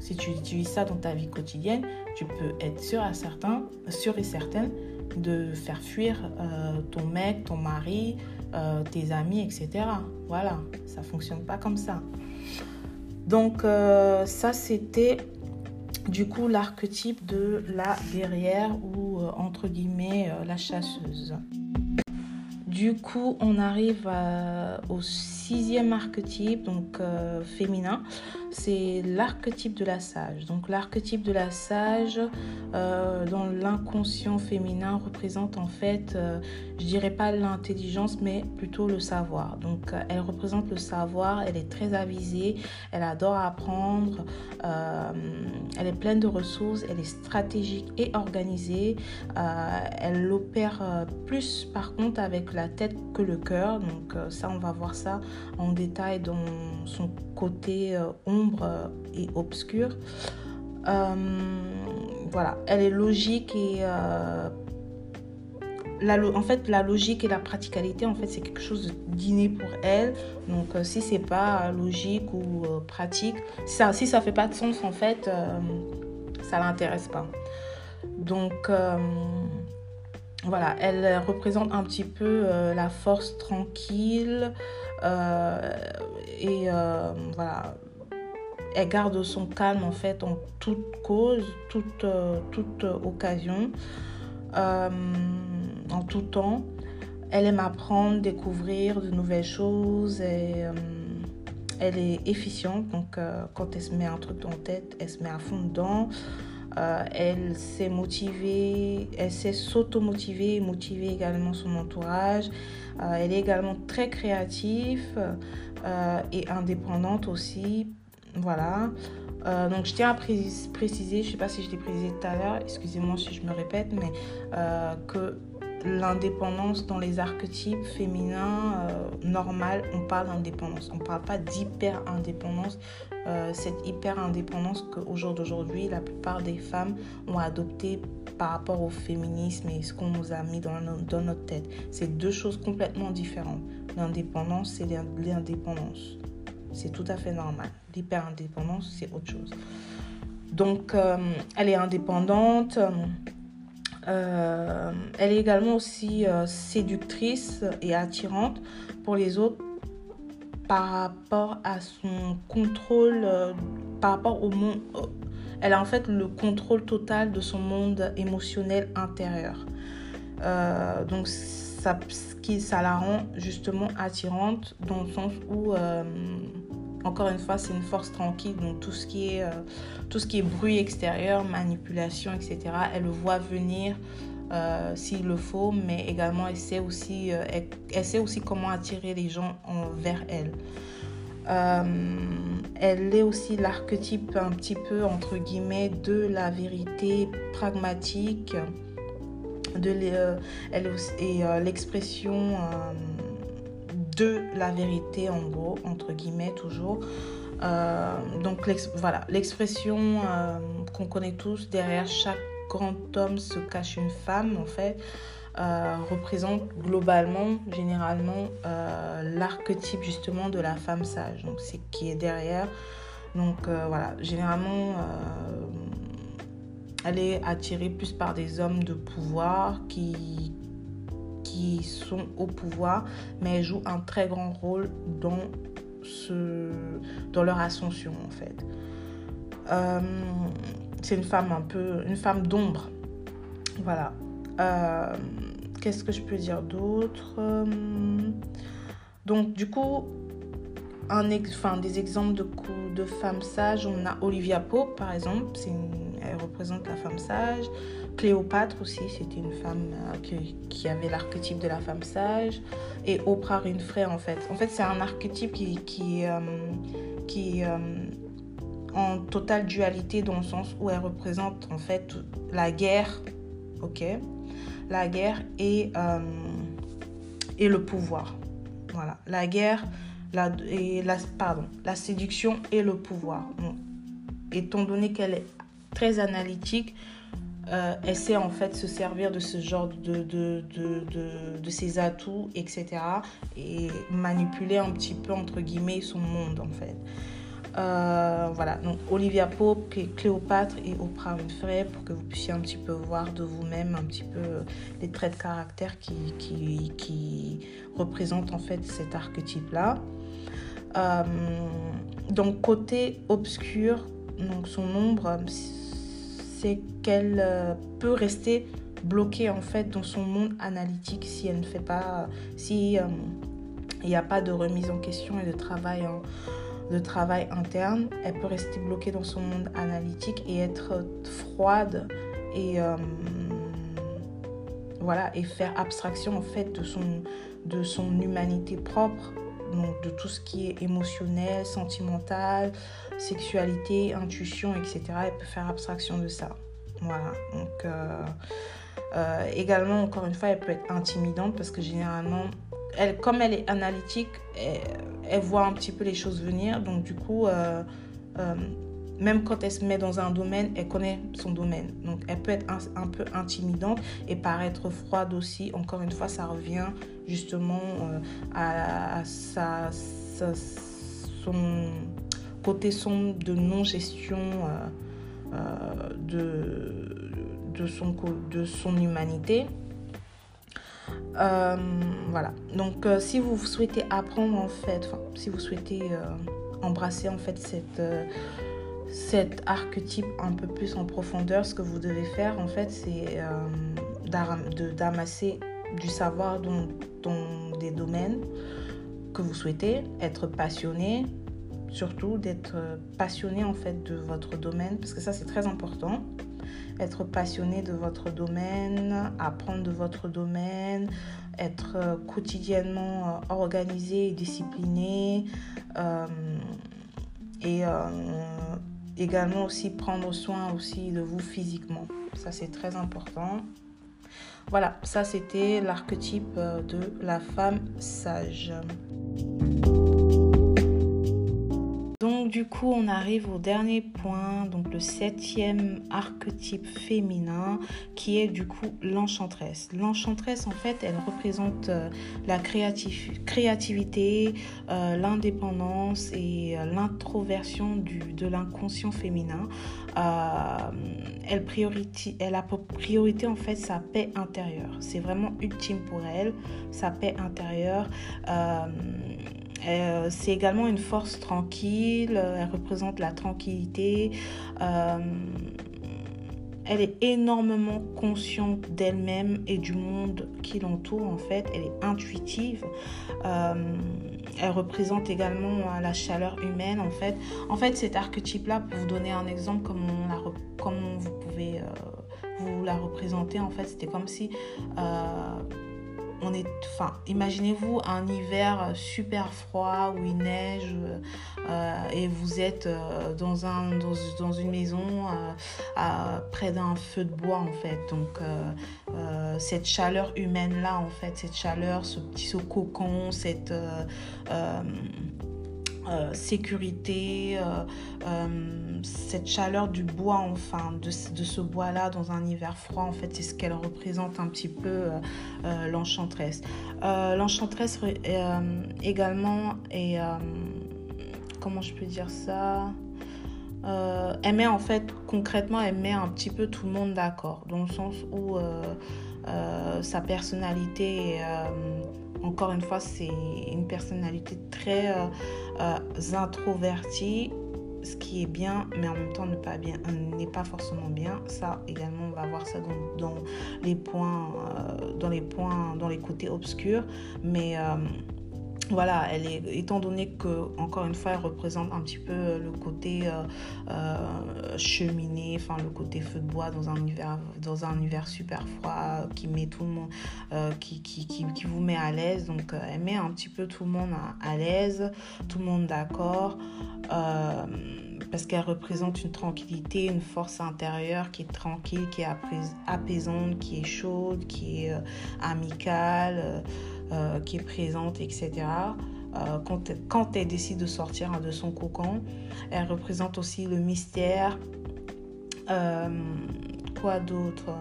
Si tu utilises ça dans ta vie quotidienne, tu peux être sûr, à certains, sûr et certaine de faire fuir euh, ton mec, ton mari, euh, tes amis, etc. Voilà, ça fonctionne pas comme ça. Donc euh, ça c'était du coup l'archétype de la guerrière ou entre guillemets la chasseuse. Du coup, on arrive au sixième archétype, donc féminin c'est l'archétype de la sage. Donc l'archétype de la sage euh, dans l'inconscient féminin représente en fait, euh, je dirais pas l'intelligence, mais plutôt le savoir. Donc euh, elle représente le savoir, elle est très avisée, elle adore apprendre, elle est pleine de ressources, elle est stratégique et organisée. elle opère plus par contre avec la tête que le cœur. Donc ça, on va voir ça en détail dans son côté ombre euh, et obscure. Euh, voilà, elle est logique et euh, la, en fait, la logique et la praticalité, en fait, c'est quelque chose d'inné pour elle. Donc, si c'est pas logique ou pratique, si ça, si ça fait pas de sens, en fait, ça l'intéresse pas. Donc, voilà, elle représente un petit peu la force tranquille et voilà elle garde son calme en fait en toute cause, toute, euh, toute occasion, euh, en tout temps. Elle aime apprendre, découvrir de nouvelles choses euh, elle est efficiente. Donc quand elle se met un truc en tête, elle se met à fond dedans. elle s'est motivée, elle sait s'auto-motiver motiver également son entourage. elle est également très créative et indépendante aussi voilà. Euh, donc je tiens à préciser, je ne sais pas si je l'ai précisé tout à l'heure, excusez-moi si je me répète, mais euh, que l'indépendance dans les archétypes féminins euh, normal, on parle d'indépendance. On ne parle pas d'hyper-indépendance. cette hyper-indépendance qu'au jour d'aujourd'hui, la plupart des femmes ont adopté par rapport au féminisme et ce qu'on nous a mis dans, dans notre tête. C'est deux choses complètement différentes. L'indépendance, c'est l'indépendance. C'est tout à fait normal. L'hyper-indépendance, c'est autre chose. Donc, euh, elle est indépendante. Euh, elle est également aussi euh, séductrice et attirante pour les autres par rapport à son contrôle, par rapport au monde. Elle a en fait le contrôle total de son monde émotionnel intérieur. donc, ça, ça la rend justement attirante dans le sens où encore une fois, c'est une force tranquille, donc tout ce qui est, euh, tout ce qui est bruit extérieur, manipulation, etc., elle le voit venir euh, s'il le faut, mais également elle sait, aussi, euh, elle, sait aussi comment attirer les gens vers elle. elle est aussi l'archétype un petit peu, entre guillemets, de la vérité pragmatique, de et l'expression de la vérité, en gros, entre guillemets, toujours. Euh, donc voilà, l'expression euh, qu'on connaît tous derrière chaque grand homme se cache une femme, en fait, euh, représente globalement, généralement, l'archétype justement de la femme sage. Donc, c'est qui est derrière. Donc, voilà, généralement, elle est attirée plus par des hommes de pouvoir qui, qui sont au pouvoir, mais elle joue un très grand rôle dans, ce, dans leur ascension, en fait. Euh, c'est une femme un peu, une femme d'ombre. Voilà. Euh, qu'est-ce que je peux dire d'autre? Donc, du coup, un enfin, des exemples de, de femmes sages, on a Olivia Pope, par exemple, elle représente la femme sage. Cléopâtre aussi, c'était une femme euh, qui, avait l'archétype de la femme sage. Et Oprah Winfrey, en fait. En fait, c'est un archétype qui, qui, qui en totale dualité dans le sens où elle représente en fait la guerre, ok, la guerre et, euh, et le pouvoir. Voilà, la guerre la, et pardon, la séduction et le pouvoir. étant donné qu'elle est très analytique, euh, elle sait en fait se servir de ce genre de, ses atouts, etc. Et manipuler un petit peu, entre guillemets, son monde en fait. Euh, voilà, donc Olivia Pope, Cléopâtre et Oprah Winfrey pour que vous puissiez un petit peu voir de vous-même un petit peu les traits de caractère qui, qui, qui représentent en fait cet archétype-là. Euh, donc côté obscur, donc son ombre, c'est qu'elle euh, peut rester bloquée en fait dans son monde analytique si elle ne fait pas, si il n'y a pas de remise en question et de travail de travail interne, elle peut rester bloquée dans son monde analytique et être froide et euh, voilà et faire abstraction en fait de son de son humanité propre donc de tout ce qui est émotionnel, sentimental, sexualité, intuition, etc. Elle peut faire abstraction de ça. Voilà. Donc euh, euh, également, encore une fois, elle peut être intimidante parce que généralement, elle, comme elle est analytique, elle, voit un petit peu les choses venir. Donc, du coup, euh, même quand elle se met dans un domaine, elle connaît son domaine. Donc, elle peut être un, peu intimidante et paraître froide aussi. Encore une fois, ça revient justement à, sa, son côté sombre de non-gestion de, de, son, de son humanité. Euh, voilà. Donc, euh, si vous souhaitez apprendre en fait, si vous souhaitez euh, embrasser en fait cette, cet archétype un peu plus en profondeur, ce que vous devez faire en fait, c'est d'amasser du savoir dans, dans, des domaines que vous souhaitez, être passionné, surtout d'être passionné en fait de votre domaine, parce que ça c'est très important être passionné de votre domaine, apprendre de votre domaine, être euh, quotidiennement euh, organisé et discipliné. Euh, et également aussi prendre soin aussi de vous physiquement. Ça c'est très important. Voilà, ça c'était l'archétype de la femme sage. Donc du coup, on arrive au dernier point, donc le septième archétype féminin, qui est du coup l'enchantresse. L'enchantresse, en fait, elle représente euh, la créativité, euh, l'indépendance et euh, l'introversion de l'inconscient féminin. elle, elle a pour priorité en fait sa paix intérieure. C'est vraiment ultime pour elle, sa paix intérieure. C'est également une force tranquille, euh, elle représente la tranquillité. Euh, elle est énormément consciente d'elle-même et du monde qui l'entoure en fait. Elle est intuitive. elle représente également la chaleur humaine en fait. En fait, cet archétype-là, pour vous donner un exemple, comme, vous pouvez vous la représenter, en fait, c'était comme si imaginez-vous un hiver super froid où il neige euh, et vous êtes euh, dans, un, dans, une maison euh, près d'un feu de bois en fait. Donc cette chaleur humaine là en fait, cette chaleur, ce petit cocon, cette euh, sécurité, euh, euh, cette chaleur du bois, enfin, de, ce bois-là dans un hiver froid, en fait, c'est ce qu'elle représente un petit peu l'enchantresse. l'enchantresse également, et comment je peux dire ça? Elle met en fait concrètement elle met un petit peu tout le monde d'accord dans le sens où sa personnalité est encore une fois, c'est une personnalité très euh, euh, introvertie, ce qui est bien, mais en même temps n'est pas bien, n'est pas forcément bien. Ça également, on va voir ça dans, les points, euh, dans les points, dans les côtés obscurs, mais voilà, elle est, étant donné que, encore une fois, elle représente un petit peu le côté euh, euh, cheminée, enfin le côté feu de bois dans un univers, super froid qui met tout le monde, euh, qui, vous met à l'aise. Donc, elle met un petit peu tout le monde à, l'aise, tout le monde d'accord, parce qu'elle représente une tranquillité, une force intérieure qui est tranquille, qui est apaisante, qui est chaude, qui est amicale. Euh, qui est présente, etc. Euh, quand, elle décide de sortir de son cocon, elle représente aussi le mystère. Euh, quoi d'autre?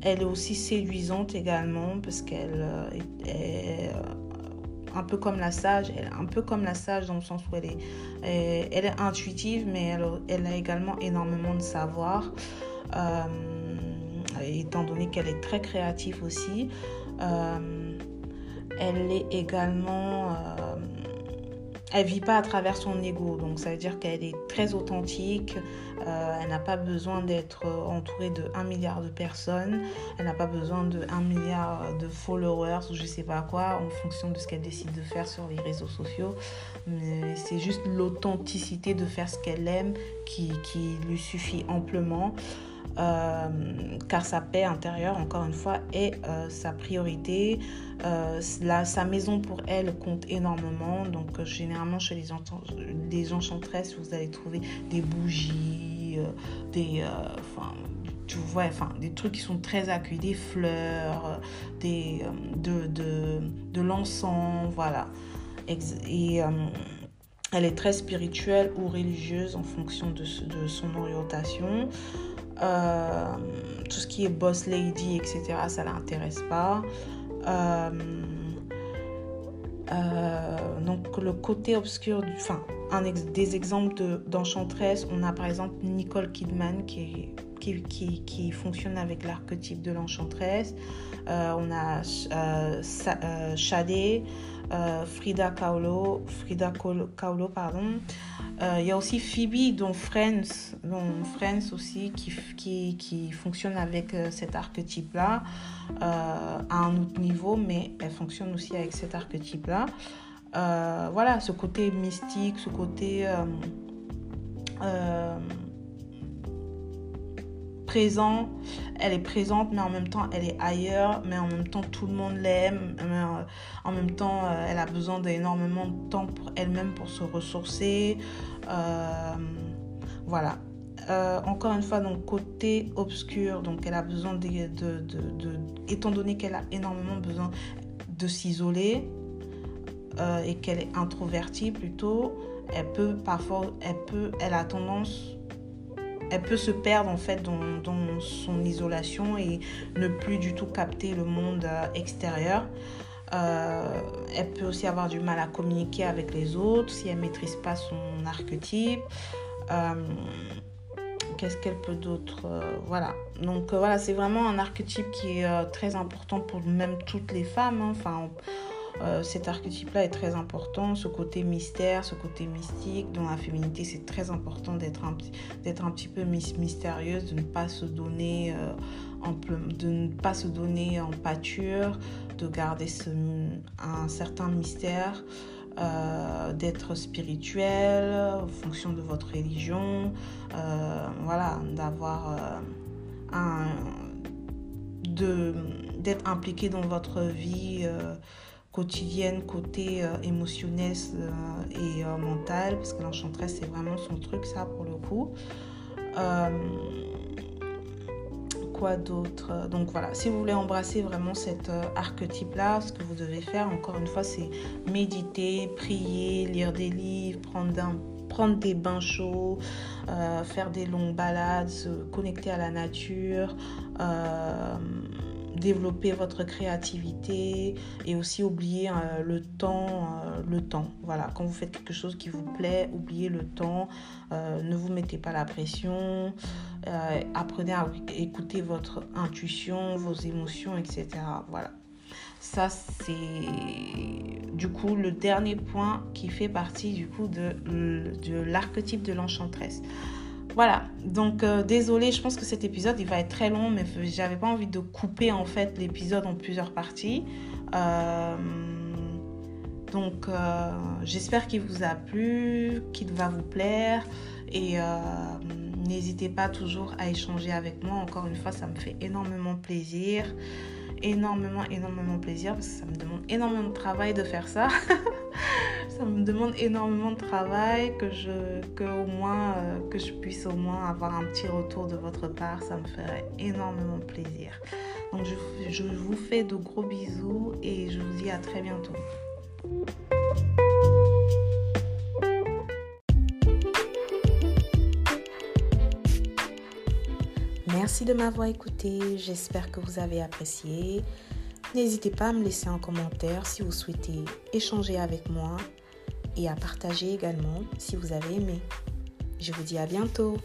Elle est aussi séduisante également parce qu'elle est un peu comme la sage, elle un peu comme la sage dans le sens où elle est, elle, est intuitive, mais elle, a également énormément de savoir étant donné qu'elle est très créative aussi. Euh, elle est également... Euh, elle vit pas à travers son ego, donc ça veut dire qu'elle est très authentique. Euh, elle n'a pas besoin d'être entourée de 1 milliard de personnes. Elle n'a pas besoin de 1 milliard de followers ou je sais pas quoi en fonction de ce qu'elle décide de faire sur les réseaux sociaux. Mais c'est juste l'authenticité de faire ce qu'elle aime qui, qui lui suffit amplement. Euh, car sa paix intérieure, encore une fois, est euh, sa priorité. Euh, sa maison pour elle compte énormément. Donc, généralement, chez les, les, enchantresses, vous allez trouver des bougies, des, tu vois, enfin, des trucs qui sont très accueillis, des fleurs, des, de, de, de l'encens, voilà. Et elle est très spirituelle ou religieuse en fonction de son orientation. Euh, tout ce qui est boss lady, etc., ça l'intéresse pas. Euh, euh, donc le côté obscur, du, enfin, des exemples d'enchantresse, on a par exemple Nicole Kidman qui, qui, qui, fonctionne avec l'archétype de l'enchantresse. on a Shadé, Frida Kahlo, Frida Kahlo, pardon. Euh, il y a aussi Phoebe, dont Friends, dont Friends aussi, qui, qui, qui fonctionne avec euh, cet archétype-là, euh, à un autre niveau, mais elle fonctionne aussi avec cet archétype-là. Voilà, ce côté mystique, ce côté présent. Elle est présente, mais en même temps, elle est ailleurs. Mais en même temps, tout le monde l'aime. Euh, en même temps, euh, elle a besoin d'énormément de temps pour elle-même pour se ressourcer. Euh, voilà. encore une fois, donc côté obscur, donc elle a besoin de, étant donné qu'elle a énormément besoin de s'isoler et qu'elle est introvertie plutôt, elle peut parfois, elle peut, elle a tendance elle peut se perdre en fait dans, son isolation et ne plus du tout capter le monde euh, extérieur. Euh, elle peut aussi avoir du mal à communiquer avec les autres si elle maîtrise pas son archétype. Euh, qu'est-ce qu'elle peut d'autre Voilà. Donc voilà, c'est vraiment un archétype qui est très important pour même toutes les femmes. Hein. Enfin, euh, cet archétype-là est très important, ce côté mystère, ce côté mystique. Dans la féminité, c'est très important d'être un, un petit peu mystérieuse, de ne pas se donner euh, en, de ne pas se donner en pâture, de garder ce, un certain mystère. Euh, d'être spirituel en fonction de votre religion, voilà, d'avoir un, de, d'être impliqué dans votre vie quotidienne, côté euh, émotionnel euh, et euh, mental, parce que l'enchantresse, c'est vraiment son truc, ça, pour le coup. quoi d'autre? Donc voilà, si vous voulez embrasser vraiment cet archétype-là, ce que vous devez faire, encore une fois, c'est méditer, prier, lire des livres, prendre prendre des bains chauds, faire des longues balades, se connecter à la nature, développer votre créativité et aussi oublier euh, le temps, le temps. Voilà, quand vous faites quelque chose qui vous plaît, oubliez le temps, ne vous mettez pas la pression, apprenez à écouter votre intuition, vos émotions, etc. Voilà. Ça, c'est du coup le dernier point qui fait partie du coup de, de l'archétype de l'enchantresse. Voilà, donc euh, désolé, je pense que cet épisode il va être très long, mais j'avais pas envie de couper en fait l'épisode en plusieurs parties. Euh, donc euh, j'espère qu'il vous a plu, qu'il va vous plaire et n'hésitez pas toujours à échanger avec moi. Encore une fois, ça me fait énormément plaisir énormément, énormément plaisir parce que ça me demande énormément de travail de faire ça. ça me demande énormément de travail que je, que au moins, euh, que je puisse au moins avoir un petit retour de votre part. Ça me ferait énormément plaisir. Donc je, je vous fais de gros bisous et je vous dis à très bientôt. Merci de m'avoir écouté, j'espère que vous avez apprécié. N'hésitez pas à me laisser un commentaire si vous souhaitez échanger avec moi et à partager également si vous avez aimé. Je vous dis à bientôt.